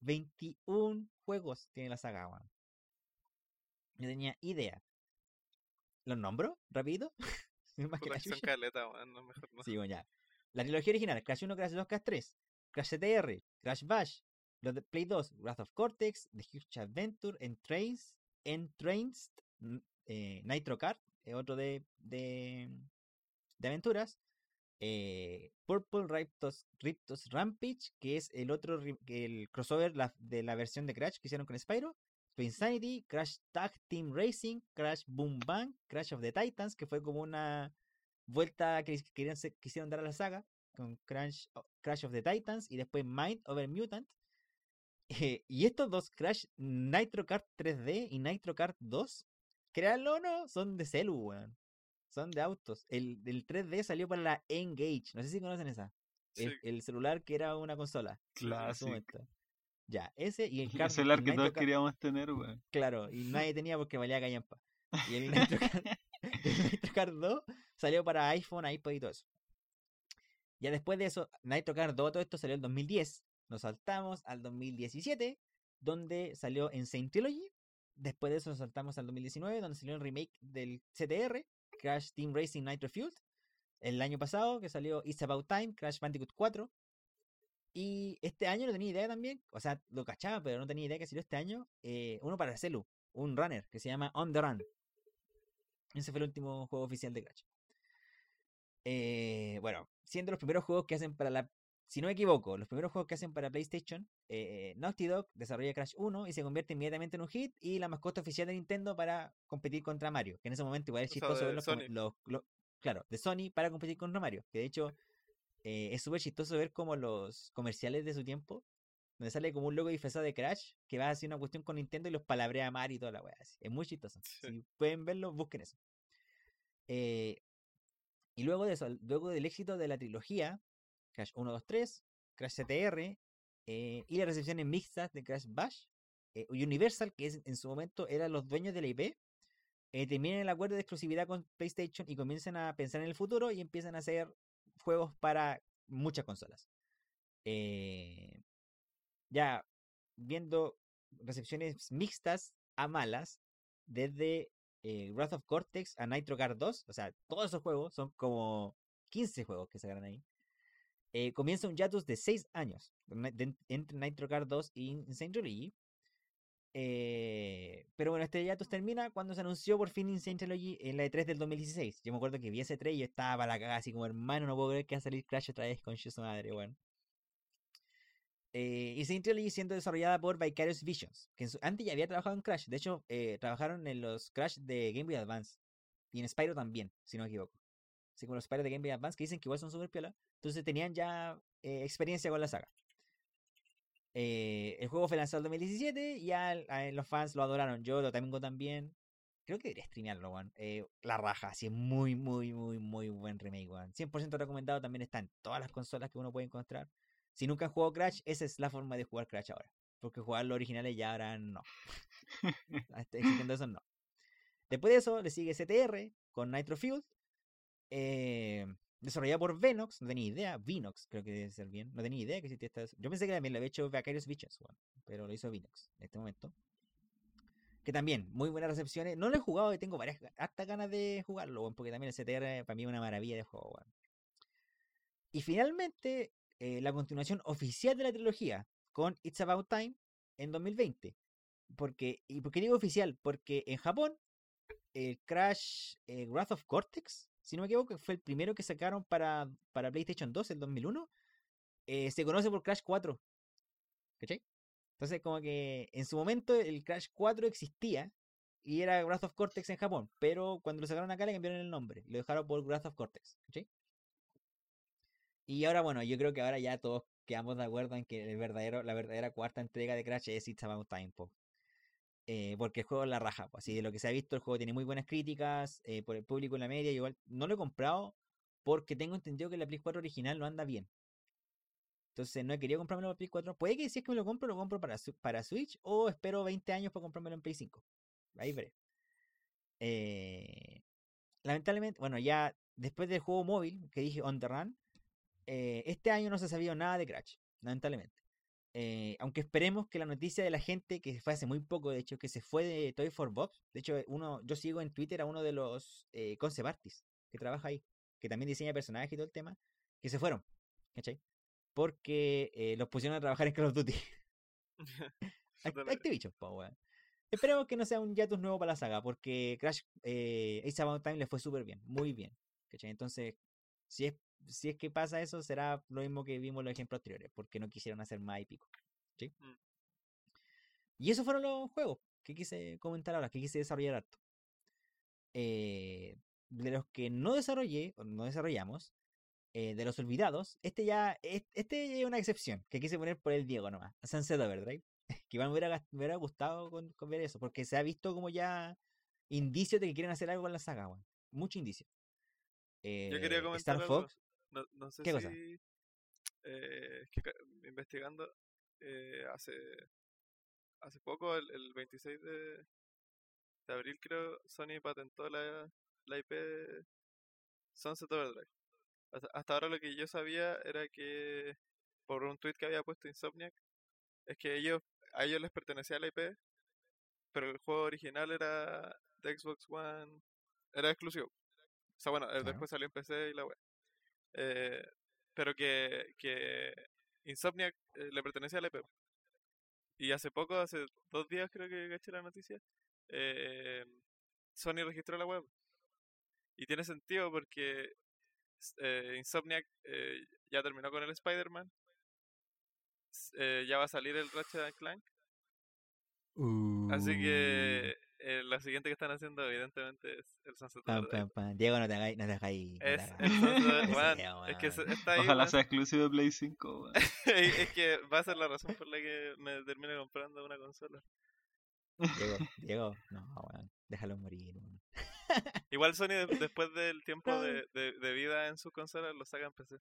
[SPEAKER 1] 21 juegos tiene la saga, weón. No tenía idea. ¿Los nombro?
[SPEAKER 3] Weón, no, mejor no.
[SPEAKER 1] Sí, bueno, ya. La trilogía original, Crash 1, Crash 2, Crash 3, Crash CTR, Crash Bash, Play 2, Wrath of Cortex, The Huge Adventure, Entrains, Entranced, n- eh, Nitro Kart, eh, otro de, de, de aventuras, eh, Purple Riptos, Riptos Rampage, que es el otro, el crossover de la versión de Crash que hicieron con Spyro, Insanity, Crash Tag Team Racing, Crash Boom Bang, Crash of the Titans, que fue como una vuelta que quisieron dar a la saga con Crash, Crash of the Titans y después Mind Over Mutant. Eh, y estos dos, Crash Nitro Kart 3D y Nitro Kart 2, créanlo o no, son de celu, weón. Son de autos. El, el 3D salió para la Engage. No sé si conocen esa. El,
[SPEAKER 3] Sí,
[SPEAKER 1] el celular que era una consola. momento. Ya, ese y el Kart-
[SPEAKER 2] el
[SPEAKER 1] el
[SPEAKER 2] ar que
[SPEAKER 1] Nitro
[SPEAKER 2] todos
[SPEAKER 1] Kart-
[SPEAKER 2] queríamos tener, weón.
[SPEAKER 1] Claro, y nadie tenía porque valía callampa. Y el Nitro Kart, el Nitro Kart 2 salió para iPhone, iPod y todo eso. Ya después de eso, Nitro Kart 2, todo esto salió en 2010. Nos saltamos al 2017, donde salió en Trilogy. Después de eso nos saltamos al 2019, donde salió el remake del CTR, Crash Team Racing Nitro Fueled. El año pasado, que salió It's About Time, Crash Bandicoot 4. Y este año no tenía idea también, o sea, lo cachaba, pero no tenía idea que salió este año. eh, uno para Celu, un runner que se llama On the Run. Ese fue el último juego oficial de Crash. Eh, bueno, siendo los primeros juegos que hacen para la. Si no me equivoco, los primeros juegos que hacen para PlayStation, eh, Naughty Dog desarrolla Crash 1 y se convierte inmediatamente en un hit y la mascota oficial de Nintendo para competir contra Mario. Que en ese momento igual es
[SPEAKER 3] O sea,
[SPEAKER 1] chistoso
[SPEAKER 3] de
[SPEAKER 1] ver los, Claro, de Sony para competir contra Mario. Que de hecho eh, es súper chistoso ver como los comerciales de su tiempo, donde sale como un logo disfrazado de Crash, que va a hacer una cuestión con Nintendo y los palabrea Mario y toda la weá. Es muy chistoso.
[SPEAKER 3] Sí.
[SPEAKER 1] Si pueden verlo, busquen eso. Eh, y luego de eso, luego del éxito de la trilogía, Crash 1, 2, 3, Crash CTR, eh, y las recepciones mixtas de Crash Bash, eh, Universal, que en su momento eran los dueños de la IP, eh, terminan el acuerdo de exclusividad con PlayStation y comienzan a pensar en el futuro y empiezan a hacer juegos para muchas consolas. Eh, ya viendo recepciones mixtas a malas, desde eh, Wrath of Cortex a Nitro Kart 2, o sea, todos esos juegos son como 15 juegos que sacaron ahí. Eh, comienza un hiatus de 6 años entre Nitro Car 2 y Insane Trilogy. Eh, pero bueno, este hiatus termina cuando se anunció por fin Insane Trilogy en la E3 del 2016. Yo me acuerdo que vi ese 3 y yo estaba para la cagada, así como hermano, no puedo creer que va a salir Crash otra vez con su madre, bueno. Eh, Insane Trilogy siendo desarrollada por Vicarious Visions, que antes ya había trabajado en Crash. De hecho, eh, trabajaron en los Crash de Game Boy Advance. Y en Spyro también, si no me equivoco. Así como los Spyro de Game Boy Advance, que dicen que igual son super piola. Entonces tenían ya eh, experiencia con la saga. Eh, el juego fue lanzado en 2017 y a- los fans lo adoraron. Yo lo tengo también. Creo que debería streamearlo, weón. Eh, la raja, así es muy, muy, muy, muy buen remake, weón. 100% recomendado, también está en todas las consolas que uno puede encontrar. Si nunca han jugado Crash, esa es la forma de jugar Crash ahora. Porque jugar los originales ya ahora no. Hasta Existiendo eso no. Después de eso le sigue CTR con Nitro Fuel. Eh, desarrollada por Venox, no tenía idea. Vinox, creo que debe ser bien. No tenía idea que existía esta. Yo pensé que también lo había hecho Vicarious Visions, weón, pero lo hizo Vinox en este momento. Que también, muy buenas recepciones. No lo he jugado y tengo varias hartas ganas de jugarlo, porque también el CTR para mí es una maravilla de juego. Y finalmente, eh, la continuación oficial de la trilogía con It's About Time en 2020. Porque, ¿Y por qué digo oficial? Porque en Japón, el Crash eh, Wrath of Cortex, si no me equivoco, fue el primero que sacaron para, para PlayStation 2 en 2001, eh, se conoce por Crash 4. ¿Cachai? Entonces, como que en su momento el Crash 4 existía y era Wrath of Cortex en Japón, pero cuando lo sacaron acá le cambiaron el nombre, lo dejaron por Wrath of Cortex. ¿Cachai? Y ahora, bueno, yo creo que ahora ya todos quedamos de acuerdo en que el verdadero, la verdadera cuarta entrega de Crash es It's About Time. Eh, porque el juego es la raja, po. así de lo que se ha visto, el juego tiene muy buenas críticas eh, por el público en la media. Igual no lo he comprado porque tengo entendido que la Play 4 original no anda bien. Entonces no he querido comprármelo para Play 4. Puede que si es que me lo compro, lo compro para, para Switch o espero 20 años para comprármelo en Play 5. Ahí veré. Eh, lamentablemente, bueno, ya después del juego móvil que dije On The Run, este año no se sabía nada de Crash, lamentablemente. Eh, aunque esperemos que la noticia de la gente que fue hace muy poco, de hecho, que se fue de Toy for Bob, de hecho, uno, yo sigo en Twitter a uno de los eh, concept artists que trabaja ahí, que también diseña personajes y todo el tema, que se fueron, ¿cachai? Porque eh, los pusieron a trabajar en Call of Duty. Activision, po, weón. Esperemos que no sea un hiatus nuevo para la saga, porque Crash eh, Ace About Time le fue súper bien, muy bien. ¿cachai? Entonces, si es, si es que pasa eso, será lo mismo que vimos en los ejemplos anteriores, porque no quisieron hacer más épico. ¿sí?
[SPEAKER 3] Mm.
[SPEAKER 1] Y esos fueron los juegos que quise comentar ahora, que quise desarrollar harto. Eh, de los que no desarrollé, o no desarrollamos, eh, de los olvidados, este ya, es- este es una excepción, que quise poner por el Diego nomás, Sunset Overdrive. Que igual me hubiera, me hubiera gustado con, con ver eso, porque se ha visto como ya indicios de que quieren hacer algo con la saga, weón. Mucho indicio.
[SPEAKER 3] Yo quería
[SPEAKER 1] Eh,
[SPEAKER 3] comentar
[SPEAKER 1] Star. Fox,
[SPEAKER 3] No, no sé
[SPEAKER 1] ¿Qué
[SPEAKER 3] si.
[SPEAKER 1] cosa?
[SPEAKER 3] eh, es que ca- investigando, eh, hace, hace poco, el, el 26 de, de abril, creo, Sony patentó la, la IP de Sunset Overdrive. Hasta, hasta ahora lo que yo sabía era que, por un tweet que había puesto Insomniac, es que ellos a ellos les pertenecía la IP, pero el juego original era de Xbox One, era exclusivo. O sea, bueno, eh,
[SPEAKER 1] Claro.
[SPEAKER 3] después salió en PC y la web. Eh, pero que, que Insomniac eh, le pertenecía a la IP. Y hace poco, hace dos días creo que caché la noticia, eh, Sony registró la web. Y tiene sentido porque eh, Insomniac eh, ya terminó con el Spider-Man. ya va a salir el Ratchet and Clank. Así que eh, la siguiente que están haciendo evidentemente es el Sunset
[SPEAKER 1] Pam,
[SPEAKER 3] Overdrive.
[SPEAKER 1] pam, pam. Diego, no te hagáis, no te hagáis. no
[SPEAKER 3] Es
[SPEAKER 1] Diego,
[SPEAKER 3] es que está ahí,
[SPEAKER 2] Ojalá
[SPEAKER 3] weón.
[SPEAKER 2] sea exclusivo de Play 5, weón.
[SPEAKER 3] es que va a ser la razón por la que me termine comprando una consola.
[SPEAKER 1] Diego, Diego, no, weón. Déjalo morir, weón.
[SPEAKER 3] Igual Sony de- después del tiempo de, de, de vida en sus consolas lo saca en PC.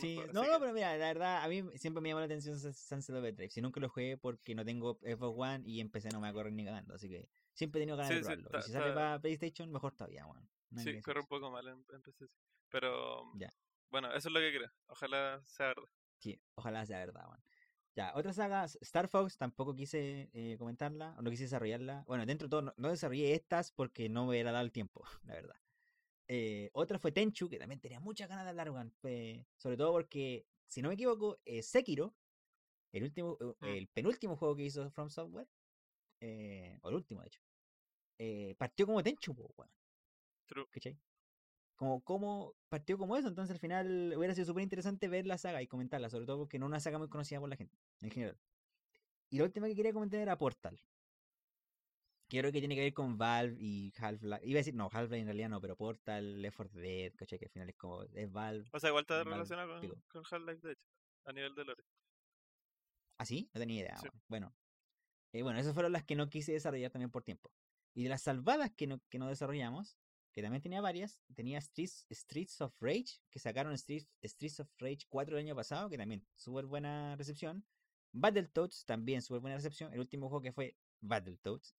[SPEAKER 1] Sí, no, no, pero mira, la verdad, a mí siempre me llamó la atención Sun- Sunset Overdrive. Si nunca lo jugué porque no tengo Xbox One y empecé no me va a correr ni cagando, así que siempre he tenido ganas
[SPEAKER 3] Sí,
[SPEAKER 1] de
[SPEAKER 3] sí,
[SPEAKER 1] probarlo. y si sale para PlayStation, mejor todavía, weón. Nada
[SPEAKER 3] Sí, corre un poco mal en, en PC. sí. Pero
[SPEAKER 1] Ya.
[SPEAKER 3] bueno, eso es lo que creo. Ojalá sea verdad.
[SPEAKER 1] Sí, ojalá sea verdad, weón. Ya, otra saga, Star Fox, tampoco quise eh, comentarla, o no quise desarrollarla. Bueno, dentro de todo, no, no desarrollé estas porque no me hubiera dado el tiempo, la verdad. Eh, otra fue Tenchu, que también tenía muchas ganas de hablar, weón. eh, sobre todo porque, si no me equivoco, eh, Sekiro, el último, eh,
[SPEAKER 3] Mm.
[SPEAKER 1] el penúltimo juego que hizo From Software, o el último de hecho, partió como Tenchu, weón.
[SPEAKER 3] True.
[SPEAKER 1] ¿Cachai? Como, como partió como eso, entonces al final hubiera sido súper interesante ver la saga y comentarla, sobre todo porque no es una saga muy conocida por la gente, en general. Y la última que quería comentar era Portal. Que creo que tiene que ver con Valve y Half-Life. Iba a decir, no, Half-Life en realidad no, pero Portal, Left 4 Dead, ¿cachai? Que al final es como, es Valve.
[SPEAKER 3] O sea, igual está
[SPEAKER 1] Vale,
[SPEAKER 3] relacionado con, con Half-Life, de hecho, a nivel de lore.
[SPEAKER 1] ¿Ah, sí? No tenía idea.
[SPEAKER 3] Sí.
[SPEAKER 1] Bueno, eh, bueno, esas fueron las que no quise desarrollar también por tiempo. Y de las salvadas que no, que no desarrollamos, que también tenía varias, tenía Streets, Streets of Rage, que sacaron Streets, Streets of Rage 4 el año pasado, que también súper buena recepción. Battletoads, también súper buena recepción. El último juego que fue Battletoads,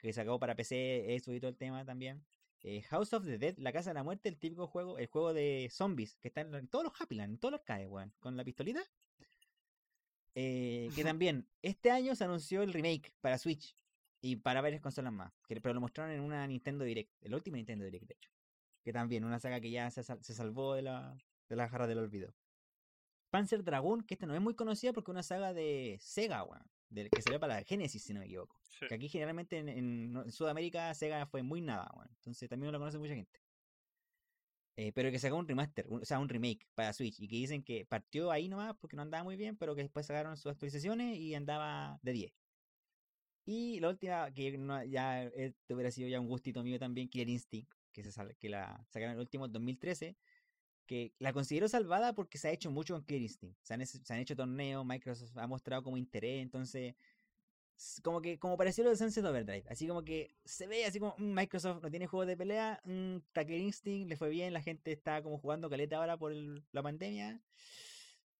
[SPEAKER 1] que se acabó para PC, eso y todo el tema también. Eh, House of the Dead, La Casa de la Muerte, el típico juego, el juego de zombies, que está en, en todos los Happyland, en todos los arcades, weón, con la pistolita. Eh, que también este año se anunció el remake para Switch y para varias consolas más, que, pero lo mostraron en una Nintendo Direct, el último Nintendo Direct, de hecho. Que también, una saga que ya se, sal- se salvó de la, de la jarra del olvido. Panzer Dragoon, que esta no es muy conocida porque es una saga de Sega, weón, del que salió para la Genesis, si no me equivoco.
[SPEAKER 3] Sí.
[SPEAKER 1] Que aquí generalmente en, Sudamérica Sega fue muy nada, weón. Entonces también no lo conoce mucha gente. Eh, pero que sacó un remaster, un- o sea, un remake para Switch. Y que dicen que partió ahí nomás porque no andaba muy bien, pero que después sacaron sus actualizaciones y andaba de 10. Y la última, que no- ya este hubiera sido ya un gustito mío también, Killer Instinct, que, se sal- que la sacaron el último 2013, que la considero salvada porque se ha hecho mucho con Killer Instinct. Se han, se han hecho torneos, Microsoft ha mostrado como interés, entonces como que como pareció lo de Sunset Overdrive, así como que se ve así como "Mm, Microsoft no tiene juegos de pelea, mm, está Killer Instinct le fue bien, la gente está como jugando caleta ahora por el- la pandemia.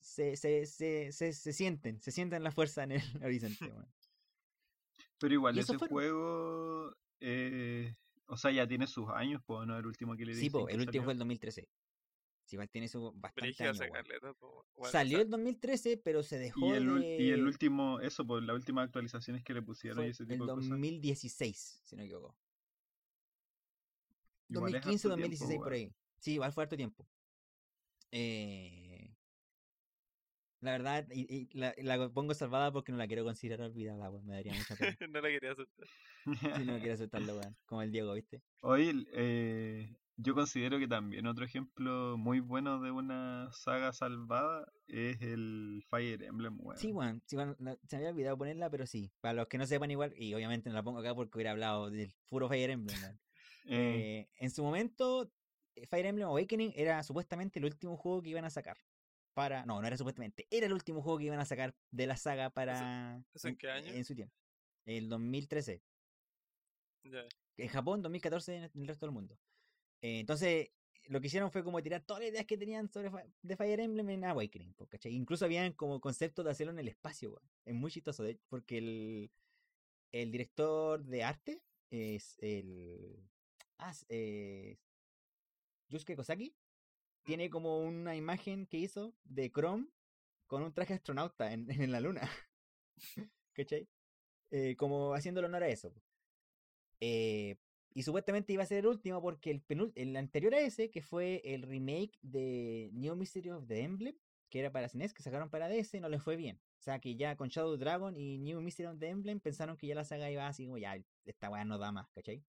[SPEAKER 1] Se, se, se, se, sienten, se sienten la fuerza en el horizonte. weón.
[SPEAKER 2] Pero igual, ese
[SPEAKER 1] fue-
[SPEAKER 2] juego, eh, o sea, ya tiene sus años, pues, ¿no? El último que le
[SPEAKER 1] Sí, po, el último fue el 2013. Sí, igual tiene su bastante
[SPEAKER 3] bueno, o
[SPEAKER 1] Salió
[SPEAKER 3] sea,
[SPEAKER 1] el 2013, pero se dejó
[SPEAKER 2] Y el,
[SPEAKER 1] de...
[SPEAKER 2] y el último, eso, pues, las últimas actualizaciones que le pusieron y ese
[SPEAKER 1] el
[SPEAKER 2] tipo de cosas.
[SPEAKER 1] 2016, si no me equivoco.
[SPEAKER 2] Igual es
[SPEAKER 1] 2015,
[SPEAKER 2] harto tiempo,
[SPEAKER 1] 2016 por ahí. Sí, igual fue harto tiempo. Eh, la verdad, y, y la, la pongo salvada porque no la quiero considerar olvidada, weón. Me daría mucha pena.
[SPEAKER 3] no la quería aceptar.
[SPEAKER 1] Si no quiero aceptarlo, weón. Como el Diego, ¿viste?
[SPEAKER 2] Oye, eh, yo considero que también otro ejemplo muy bueno de una saga salvada es el Fire Emblem, weón.
[SPEAKER 1] Sí, weón. Sí, weón, no- se me había olvidado ponerla, pero sí. Para los que no sepan igual, y obviamente no la pongo acá porque hubiera hablado del puro Fire Emblem.
[SPEAKER 2] Eh,
[SPEAKER 1] Eh, en su momento, eh, Fire Emblem Awakening era supuestamente el último juego que iban a sacar. Para. No, no era supuestamente. Era el último juego que iban a sacar de la saga para.
[SPEAKER 3] en qué año?
[SPEAKER 1] En su tiempo. El 2013.
[SPEAKER 3] Ya.
[SPEAKER 1] En Japón, 2014 en el resto del mundo. Eh, entonces, lo que hicieron fue como tirar todas las ideas que tenían sobre de Fire Emblem en Awakening. ¿cachai? Incluso habían como conceptos de hacerlo en el espacio, weón. Es muy chistoso, de- porque el, el director de arte es el. Ah, eh, Yusuke Kosaki. Tiene como una imagen que hizo de Chrome con un traje astronauta en, en la luna. ¿Cachai? Eh, como haciéndole honor a eso. Eh, y supuestamente iba a ser el último porque el, el anterior a ese, que fue el remake de New Mystery of the Emblem, que era para SNES, que sacaron para DS, no les fue bien. O sea que ya con Shadow Dragon y New Mystery of the Emblem pensaron que ya la saga iba así como ya, esta weá no da más, ¿cachai?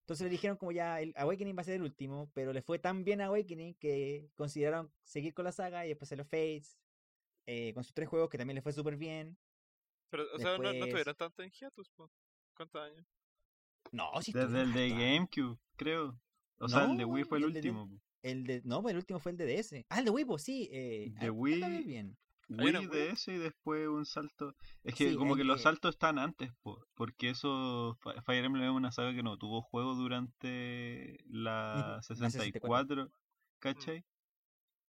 [SPEAKER 1] Entonces le dijeron como ya el Awakening va a ser el último, pero le fue tan bien a Awakening que consideraron seguir con la saga y después se los Fates, eh, con sus tres juegos que también les fue súper bien.
[SPEAKER 3] Pero, o sea, no, no estuvieron tanto en hiatus. ¿Cuántos años?
[SPEAKER 1] No, sí
[SPEAKER 2] desde el de. GameCube, creo. O sea, el de
[SPEAKER 1] No,
[SPEAKER 2] Wii fue el
[SPEAKER 1] el de-
[SPEAKER 2] último. po.
[SPEAKER 1] El de, no, pues el último fue el de DS. Ah, el de Wii, pues sí. Eh,
[SPEAKER 2] De
[SPEAKER 1] ah,
[SPEAKER 2] Wii-
[SPEAKER 1] bien.
[SPEAKER 2] Wii. DS y después un salto. Es que
[SPEAKER 1] Sí,
[SPEAKER 2] como que los
[SPEAKER 1] de-
[SPEAKER 2] saltos están antes, po, porque eso, Fi- Fire Emblem es una saga que no tuvo juego durante la
[SPEAKER 1] la
[SPEAKER 2] 64, ¿cachai?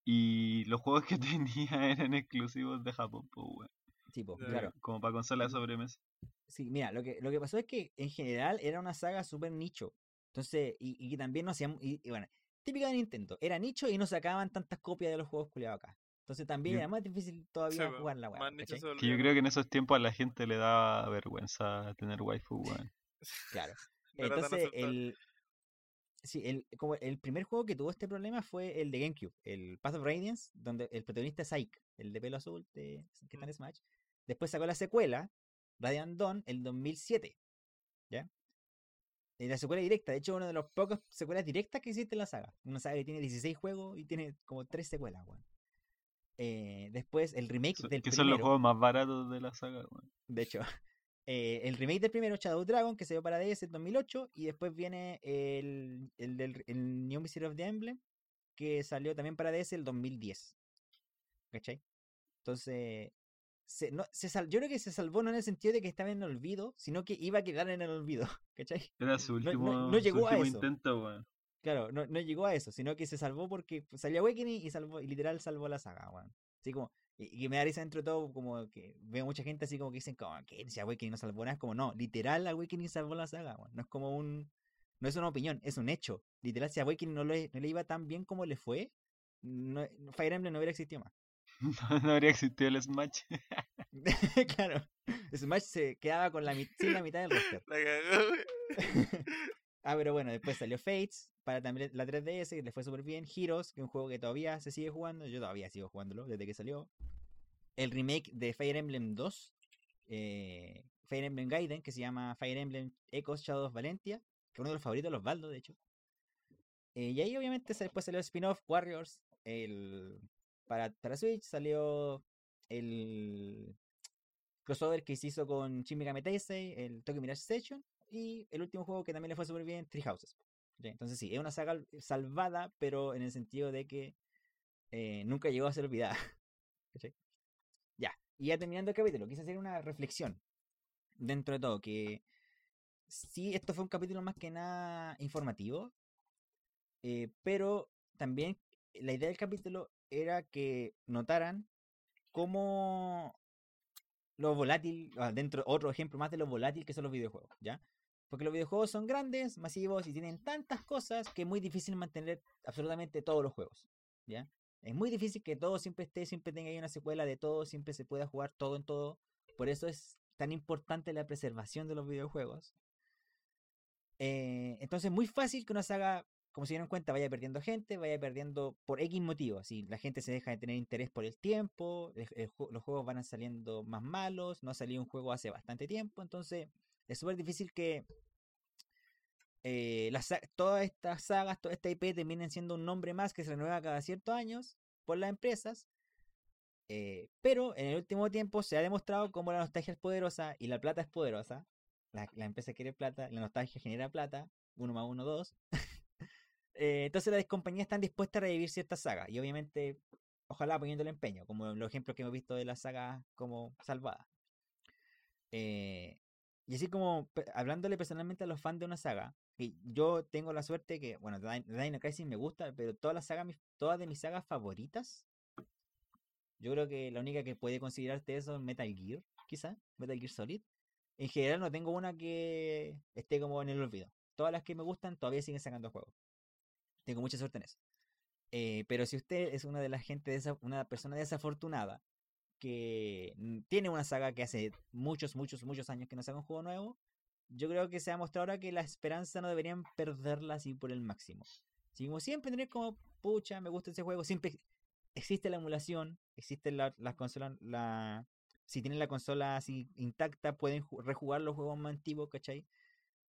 [SPEAKER 2] Y los juegos que tenía eran exclusivos de Japón, pues, weón.
[SPEAKER 1] Sí, pues,
[SPEAKER 3] Ya.
[SPEAKER 1] claro.
[SPEAKER 2] Como para consola de sobremesa.
[SPEAKER 1] Sí, mira, lo que, lo que pasó es que en general era una saga súper nicho. Entonces, y, y que también no hacían. Y, y bueno, típica de Nintendo. Era nicho y no sacaban tantas copias de los juegos culiados acá. Entonces también
[SPEAKER 2] Yo-
[SPEAKER 1] era más difícil
[SPEAKER 3] Sí,
[SPEAKER 1] todavía
[SPEAKER 3] po,
[SPEAKER 1] jugar la weá.
[SPEAKER 2] Que yo creo que en esos tiempos a la gente le daba vergüenza tener waifu, weón.
[SPEAKER 1] Claro. Entonces, el, Sí, el, como el primer juego que tuvo este problema fue el de GameCube, el Path of Radiance, donde el protagonista es Ike, el de pelo azul de, que está en Smash. Después sacó la secuela, Radiant Dawn, el 2007. ¿Ya? Y la secuela directa, de hecho, una de las pocas secuelas directas que existe en la saga. Una saga que tiene 16 juegos y tiene como 3 secuelas, weón. Eh, después el remake
[SPEAKER 2] So-
[SPEAKER 1] del
[SPEAKER 2] que son los
[SPEAKER 1] primero.
[SPEAKER 2] juegos más baratos de la saga, weón.
[SPEAKER 1] De hecho, eh, el remake del primero, Shadow Dragon, que se dio para DS en 2008, y después viene el, el del el New Mystery of the Emblem, que salió también para DS el 2010. ¿Cachai? Entonces, se, no, se sal- yo creo que se salvó no en el sentido de que estaba en el olvido, sino que iba a quedar en el olvido. ¿Cachai?
[SPEAKER 2] Era su
[SPEAKER 1] No- no-
[SPEAKER 2] último,
[SPEAKER 1] no
[SPEAKER 2] su
[SPEAKER 1] llegó a eso.
[SPEAKER 2] intento, weón.
[SPEAKER 1] Claro, no, no llegó a eso, sino que se salvó porque pues, salió Awakening y salvó, y literal salvó la saga, weón. Así como, y, y me da risa dentro de todo, como que veo mucha gente así como que dicen, como que si Awakening no salvó nada, es como, no, literal Awakening salvó la saga, weón. No es como un, no es una opinión, es un hecho. Literal, si Awakening no le, no le iba tan bien como le fue, no, Fire Emblem no hubiera existido más.
[SPEAKER 2] no habría existido el Smash.
[SPEAKER 1] claro, Smash se quedaba con la, sin la mitad del roster.
[SPEAKER 3] La cagó, güey.
[SPEAKER 1] ah, pero bueno, después salió Fates para también la 3DS, que le fue súper bien. Heroes, que es un juego que todavía se sigue jugando. Yo todavía sigo jugándolo desde que salió. El remake de Fire Emblem 2, eh, Fire Emblem Gaiden, que se llama Fire Emblem Echoes Shadow of Valentia, que es uno de los favoritos de los Baldo, de hecho. Eh, y ahí obviamente después salió el spin-off Warriors. El, para, para Switch salió el crossover que se hizo con Shin Megami el Tokyo Mirage Session, y el último juego que también le fue súper bien, Three Houses. Entonces sí, es una saga salvada, pero en el sentido de que eh, nunca llegó a ser olvidada. ya, y ya terminando el capítulo, quise hacer una reflexión dentro de todo, que sí, esto fue un capítulo más que nada informativo, eh, pero también la idea del capítulo era que notaran cómo lo volátil, ah, dentro, otro ejemplo más de lo volátil que son los videojuegos, ¿ya? Porque los videojuegos son grandes, masivos y tienen tantas cosas que es muy difícil mantener absolutamente todos los juegos, ¿ya? Es muy difícil que todo siempre esté, siempre tenga ahí una secuela de todo, siempre se pueda jugar todo en todo. Por eso es tan importante la preservación de los videojuegos. Eh, entonces es muy fácil que una saga, como se dieron cuenta, vaya perdiendo gente, vaya perdiendo por X motivo. Si la gente se deja de tener interés por el tiempo, los juegos van saliendo más malos, no ha salido un juego hace bastante tiempo, entonces es súper difícil que eh, todas estas sagas, toda esta IP terminen siendo un nombre más que se renueva cada ciertos años por las empresas. eh, pero en el último tiempo se ha demostrado cómo la nostalgia es poderosa y la plata es poderosa. La, la empresa quiere plata, la nostalgia genera plata, uno más uno, dos. Eh, entonces las compañías están dispuestas a revivir ciertas sagas y obviamente, ojalá poniendo el empeño, como los ejemplos que hemos visto de las sagas como salvadas. Eh, y así como hablándole personalmente a los fans de una saga, yo tengo la suerte que, bueno, Dino Crisis me gusta, pero todas las sagas, todas de mis sagas favoritas, yo creo que la única que puede considerarte eso es Metal Gear, quizá, Metal Gear Solid. En general no tengo una que esté como en el olvido. Todas las que me gustan todavía siguen sacando juegos. Tengo mucha suerte en eso. Eh, pero si usted es una de la gente, de una persona desafortunada que mm, tiene una saga que hace muchos, muchos, muchos años que no saca un juego nuevo, yo creo que se ha mostrado ahora que la esperanza no deberían perderla así por el máximo. Si como siempre tener como, pucha, me gusta ese juego, siempre existe la emulación, existe la, las consolas, la... Si tienen la consola así intacta, pueden ju- rejugar los juegos más antiguos, ¿cachai?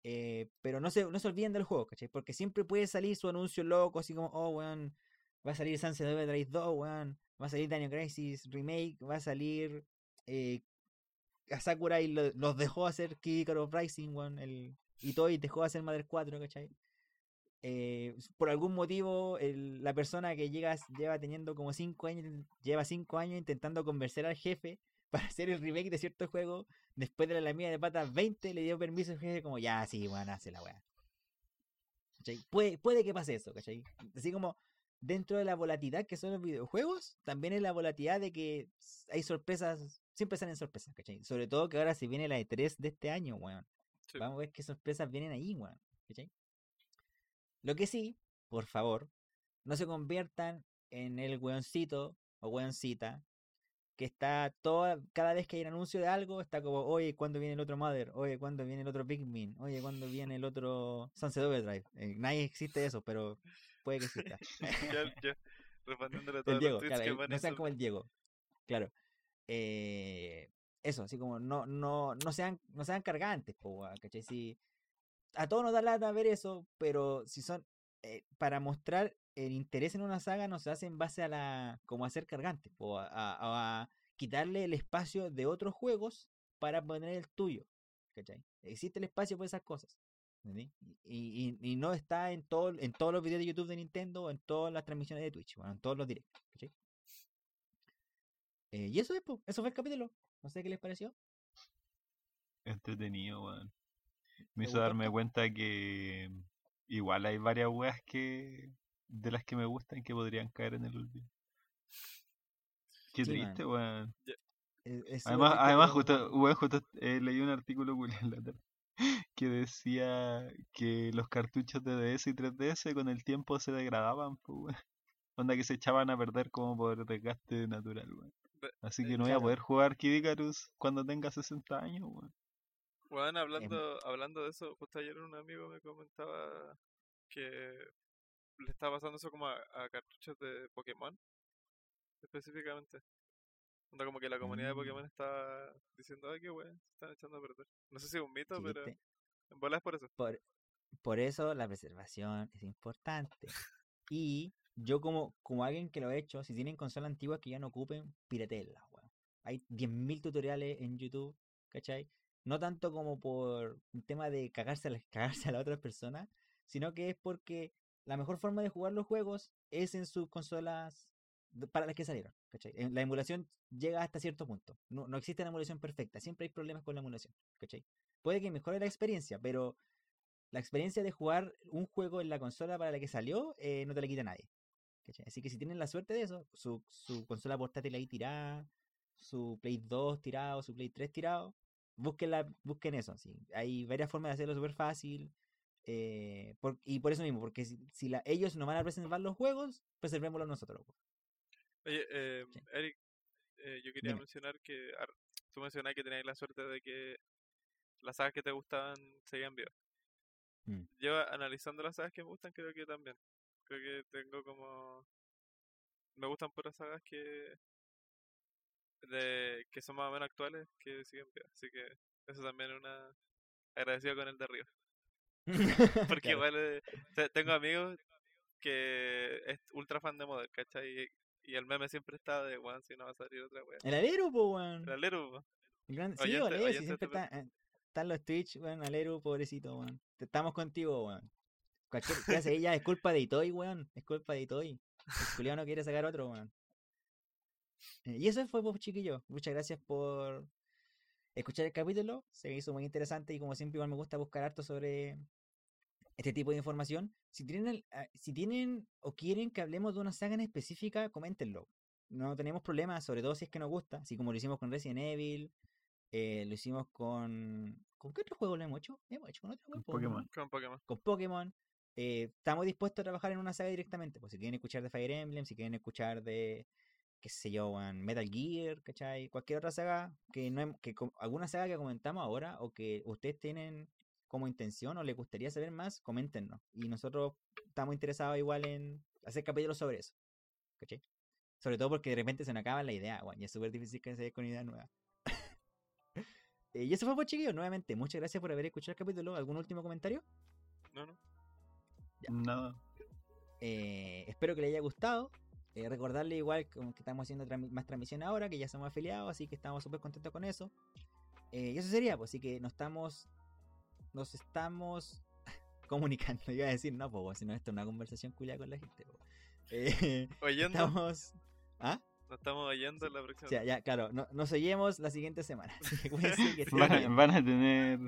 [SPEAKER 1] Eh, pero no se, no se olviden del juego, ¿cachai? Porque siempre puede salir su anuncio loco, así como, oh, weón, va a salir Sunset Overdrive 2, weón, va a salir Daniel Crisis Remake, va a salir eh, a Sakurai lo- los dejó hacer Kid Icarus Rising, weón, el Itoi dejó hacer Mother 4, ¿cachai? Eh, por algún motivo, la persona que llega, lleva teniendo como 5 años, lleva 5 años intentando convencer al jefe para hacer el remake de cierto juego, después de la lamida de patas 20, le dio permiso al jefe como, ya, sí, bueno, hace la weá. ¿Cachai? Puede, puede que pase eso, ¿cachai? Así como dentro de la volatilidad que son los videojuegos, también es la volatilidad de que hay sorpresas, siempre salen sorpresas, ¿cachai? Sobre todo que ahora se viene la E3 de este año, weón.
[SPEAKER 3] Sí.
[SPEAKER 1] Vamos a ver qué sorpresas vienen ahí, weón. ¿cachai? Lo que sí, por favor, no se conviertan en el weoncito o weoncita que está toda, cada vez que hay un anuncio de algo, está como, oye, ¿cuándo viene el otro Mother? Oye, ¿cuándo viene el otro Pikmin? Oye, ¿cuándo viene el otro Sunset Overdrive? Eh, nadie existe eso, pero puede que exista.
[SPEAKER 3] ya, ya, respondiéndole a
[SPEAKER 1] el
[SPEAKER 3] todos los
[SPEAKER 1] Diego,
[SPEAKER 3] tweets
[SPEAKER 1] claro,
[SPEAKER 3] que van
[SPEAKER 1] no sean
[SPEAKER 3] eso.
[SPEAKER 1] como el Diego. Claro. Eh, eso, así como no, no, no sean, no sean cargantes, po, ¿cachai? Si, a todos nos da lata ver eso, pero si son eh, para mostrar el interés en una saga no se hace en base a la como a ser cargante o a, a- a quitarle el espacio de otros juegos para poner el tuyo, ¿cachai? Existe el espacio para esas cosas. Y, y- y no está en todo, en todos los videos de YouTube de Nintendo o en todas las transmisiones de Twitch, bueno, en todos los directos, ¿cachai? Eh, y eso es, eso fue el capítulo. No sé qué les pareció.
[SPEAKER 2] Entretenido, weón. Me
[SPEAKER 1] ¿Te
[SPEAKER 2] hizo darme cuenta que igual hay varias weas que de las que me gustan que podrían caer en el olvido. Qué
[SPEAKER 1] Sí,
[SPEAKER 2] triste, weón.
[SPEAKER 1] Súper
[SPEAKER 2] Además, además justo, weón, justo eh, leí un artículo culiao en la tarde que decía que los cartuchos de DS y 3DS con el tiempo se degradaban, pues, weón. Onda que se echaban a perder como por desgaste natural, weón. Así
[SPEAKER 3] eh,
[SPEAKER 2] que no voy a poder jugar Kid Icarus cuando tenga 60 años, weón.
[SPEAKER 3] Weón, hablando, hablando de eso, justo ayer un amigo me comentaba que le estaba pasando eso como a, a cartuchos de Pokémon, específicamente. Onda como que la comunidad de
[SPEAKER 1] Mm.
[SPEAKER 3] Pokémon está diciendo, ay, qué weón, se están echando a perder. No sé si es un mito,
[SPEAKER 1] Sí,
[SPEAKER 3] pero
[SPEAKER 1] te-
[SPEAKER 3] en bola es por eso.
[SPEAKER 1] Por, por eso la preservación es importante. Y yo como, como alguien que lo ha hecho, si tienen consolas antiguas que ya no ocupen, piratearlas, weón. Hay 10.000 tutoriales en YouTube, ¿cachai? No tanto como por un tema de cagarse a, la- cagarse a la otra persona, sino que es porque la mejor forma de jugar los juegos es en sus consolas para las que salieron, ¿cachai? La emulación llega hasta cierto punto. No, no existe una emulación perfecta, siempre hay problemas con la emulación. Puede que mejore la experiencia, pero la experiencia de jugar un juego en la consola para la que salió eh, no te la quita nadie. Así que si tienen la suerte de eso, su, su consola portátil ahí tirada, su Play 2 tirado, su Play 3 tirado, busquen, busquen eso. Hay varias formas de hacerlo súper fácil. Eh, por- y por eso mismo, porque si, si la- ellos no van a preservar los juegos, preservémoslos nosotros. po.
[SPEAKER 3] Oye, eh,
[SPEAKER 1] Sí.
[SPEAKER 3] Eric, eh, yo quería
[SPEAKER 1] Dime.
[SPEAKER 3] mencionar que tú mencionaste que tenías la suerte de que las sagas que te gustaban seguían vivas.
[SPEAKER 1] Mm.
[SPEAKER 3] Yo analizando las sagas que me gustan, creo que también. Creo que tengo como... Me gustan puras sagas que... De, que son más o menos actuales que siguen vivas. Así que eso también es una... Agradecido con el de arriba. Porque
[SPEAKER 1] Claro.
[SPEAKER 3] igual eh, te- tengo amigos que es ultra fan de Modern, ¿cachai? Y, y el meme siempre está de, weón, si no va a salir otra wea.
[SPEAKER 1] El alero, po, weón.
[SPEAKER 3] El alero, po.
[SPEAKER 1] El gran- Sí, si
[SPEAKER 3] oyente
[SPEAKER 1] siempre está, eh, están los Twitch, weón, Alero, pobrecito, weón. Estamos contigo, weón. Cualquier clase ella es culpa de Itoy, weón. Es culpa de Itoy. El culiao no quiere sacar otro, weón. Eh, Y eso fue, pues, chiquillos. Muchas gracias por escuchar el capítulo. Se me hizo muy interesante y como siempre igual me gusta buscar harto sobre este tipo de información. Si tienen, el- ah, si tienen o quieren que hablemos de una saga en específica, coméntenlo. No tenemos problemas, sobre todo si es que nos gusta. Así como lo hicimos con Resident Evil, eh, lo hicimos con... ¿Con qué otro juego lo hemos hecho? Hemos hecho con otro
[SPEAKER 2] Con
[SPEAKER 1] juego, ¿no?
[SPEAKER 2] Pokémon.
[SPEAKER 3] Con Pokémon.
[SPEAKER 1] Con Pokémon. Eh, estamos dispuestos a trabajar en una saga directamente. Pues si quieren escuchar de Fire Emblem, si quieren escuchar de, qué sé yo, Metal Gear, ¿cachai? Cualquier otra saga que no que alguna saga que comentamos ahora o que ustedes tienen como intención o les gustaría saber más, coméntenos. Y nosotros estamos interesados igual en hacer capítulos sobre eso. ¿Cachai? Sobre todo porque de repente se nos acaba la idea, weón, y es súper difícil que se dé con ideas nuevas. Eh, y eso fue por chiquillos, nuevamente. Muchas gracias por haber escuchado el capítulo. ¿Algún último comentario?
[SPEAKER 3] No, no.
[SPEAKER 2] Nada.
[SPEAKER 1] Eh, espero que les haya gustado. Eh, recordarle igual como que estamos haciendo más transmisión ahora, que ya somos afiliados, así que estamos súper contentos con eso. Eh, y eso sería, pues, así que nos estamos. Nos estamos comunicando. Iba a decir, no, pues, si no, esto es una conversación cuya con la gente. po. Eh,
[SPEAKER 3] Oyendo.
[SPEAKER 1] estamos. ¿Ah?
[SPEAKER 3] Nos estamos oyendo la
[SPEAKER 1] O
[SPEAKER 3] próxima.
[SPEAKER 1] sea, ya, claro, no- nos oímos la siguiente semana. Así que cuídense que estén
[SPEAKER 2] Van a, van a tener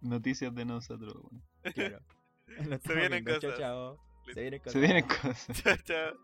[SPEAKER 2] noticias de nosotros, weón.
[SPEAKER 1] claro.
[SPEAKER 3] Se vienen
[SPEAKER 1] viendo. Chao,
[SPEAKER 3] cosas.
[SPEAKER 1] chao. Se vienen
[SPEAKER 2] Se
[SPEAKER 1] cosas.
[SPEAKER 2] vienen cosas.
[SPEAKER 3] chao, chao.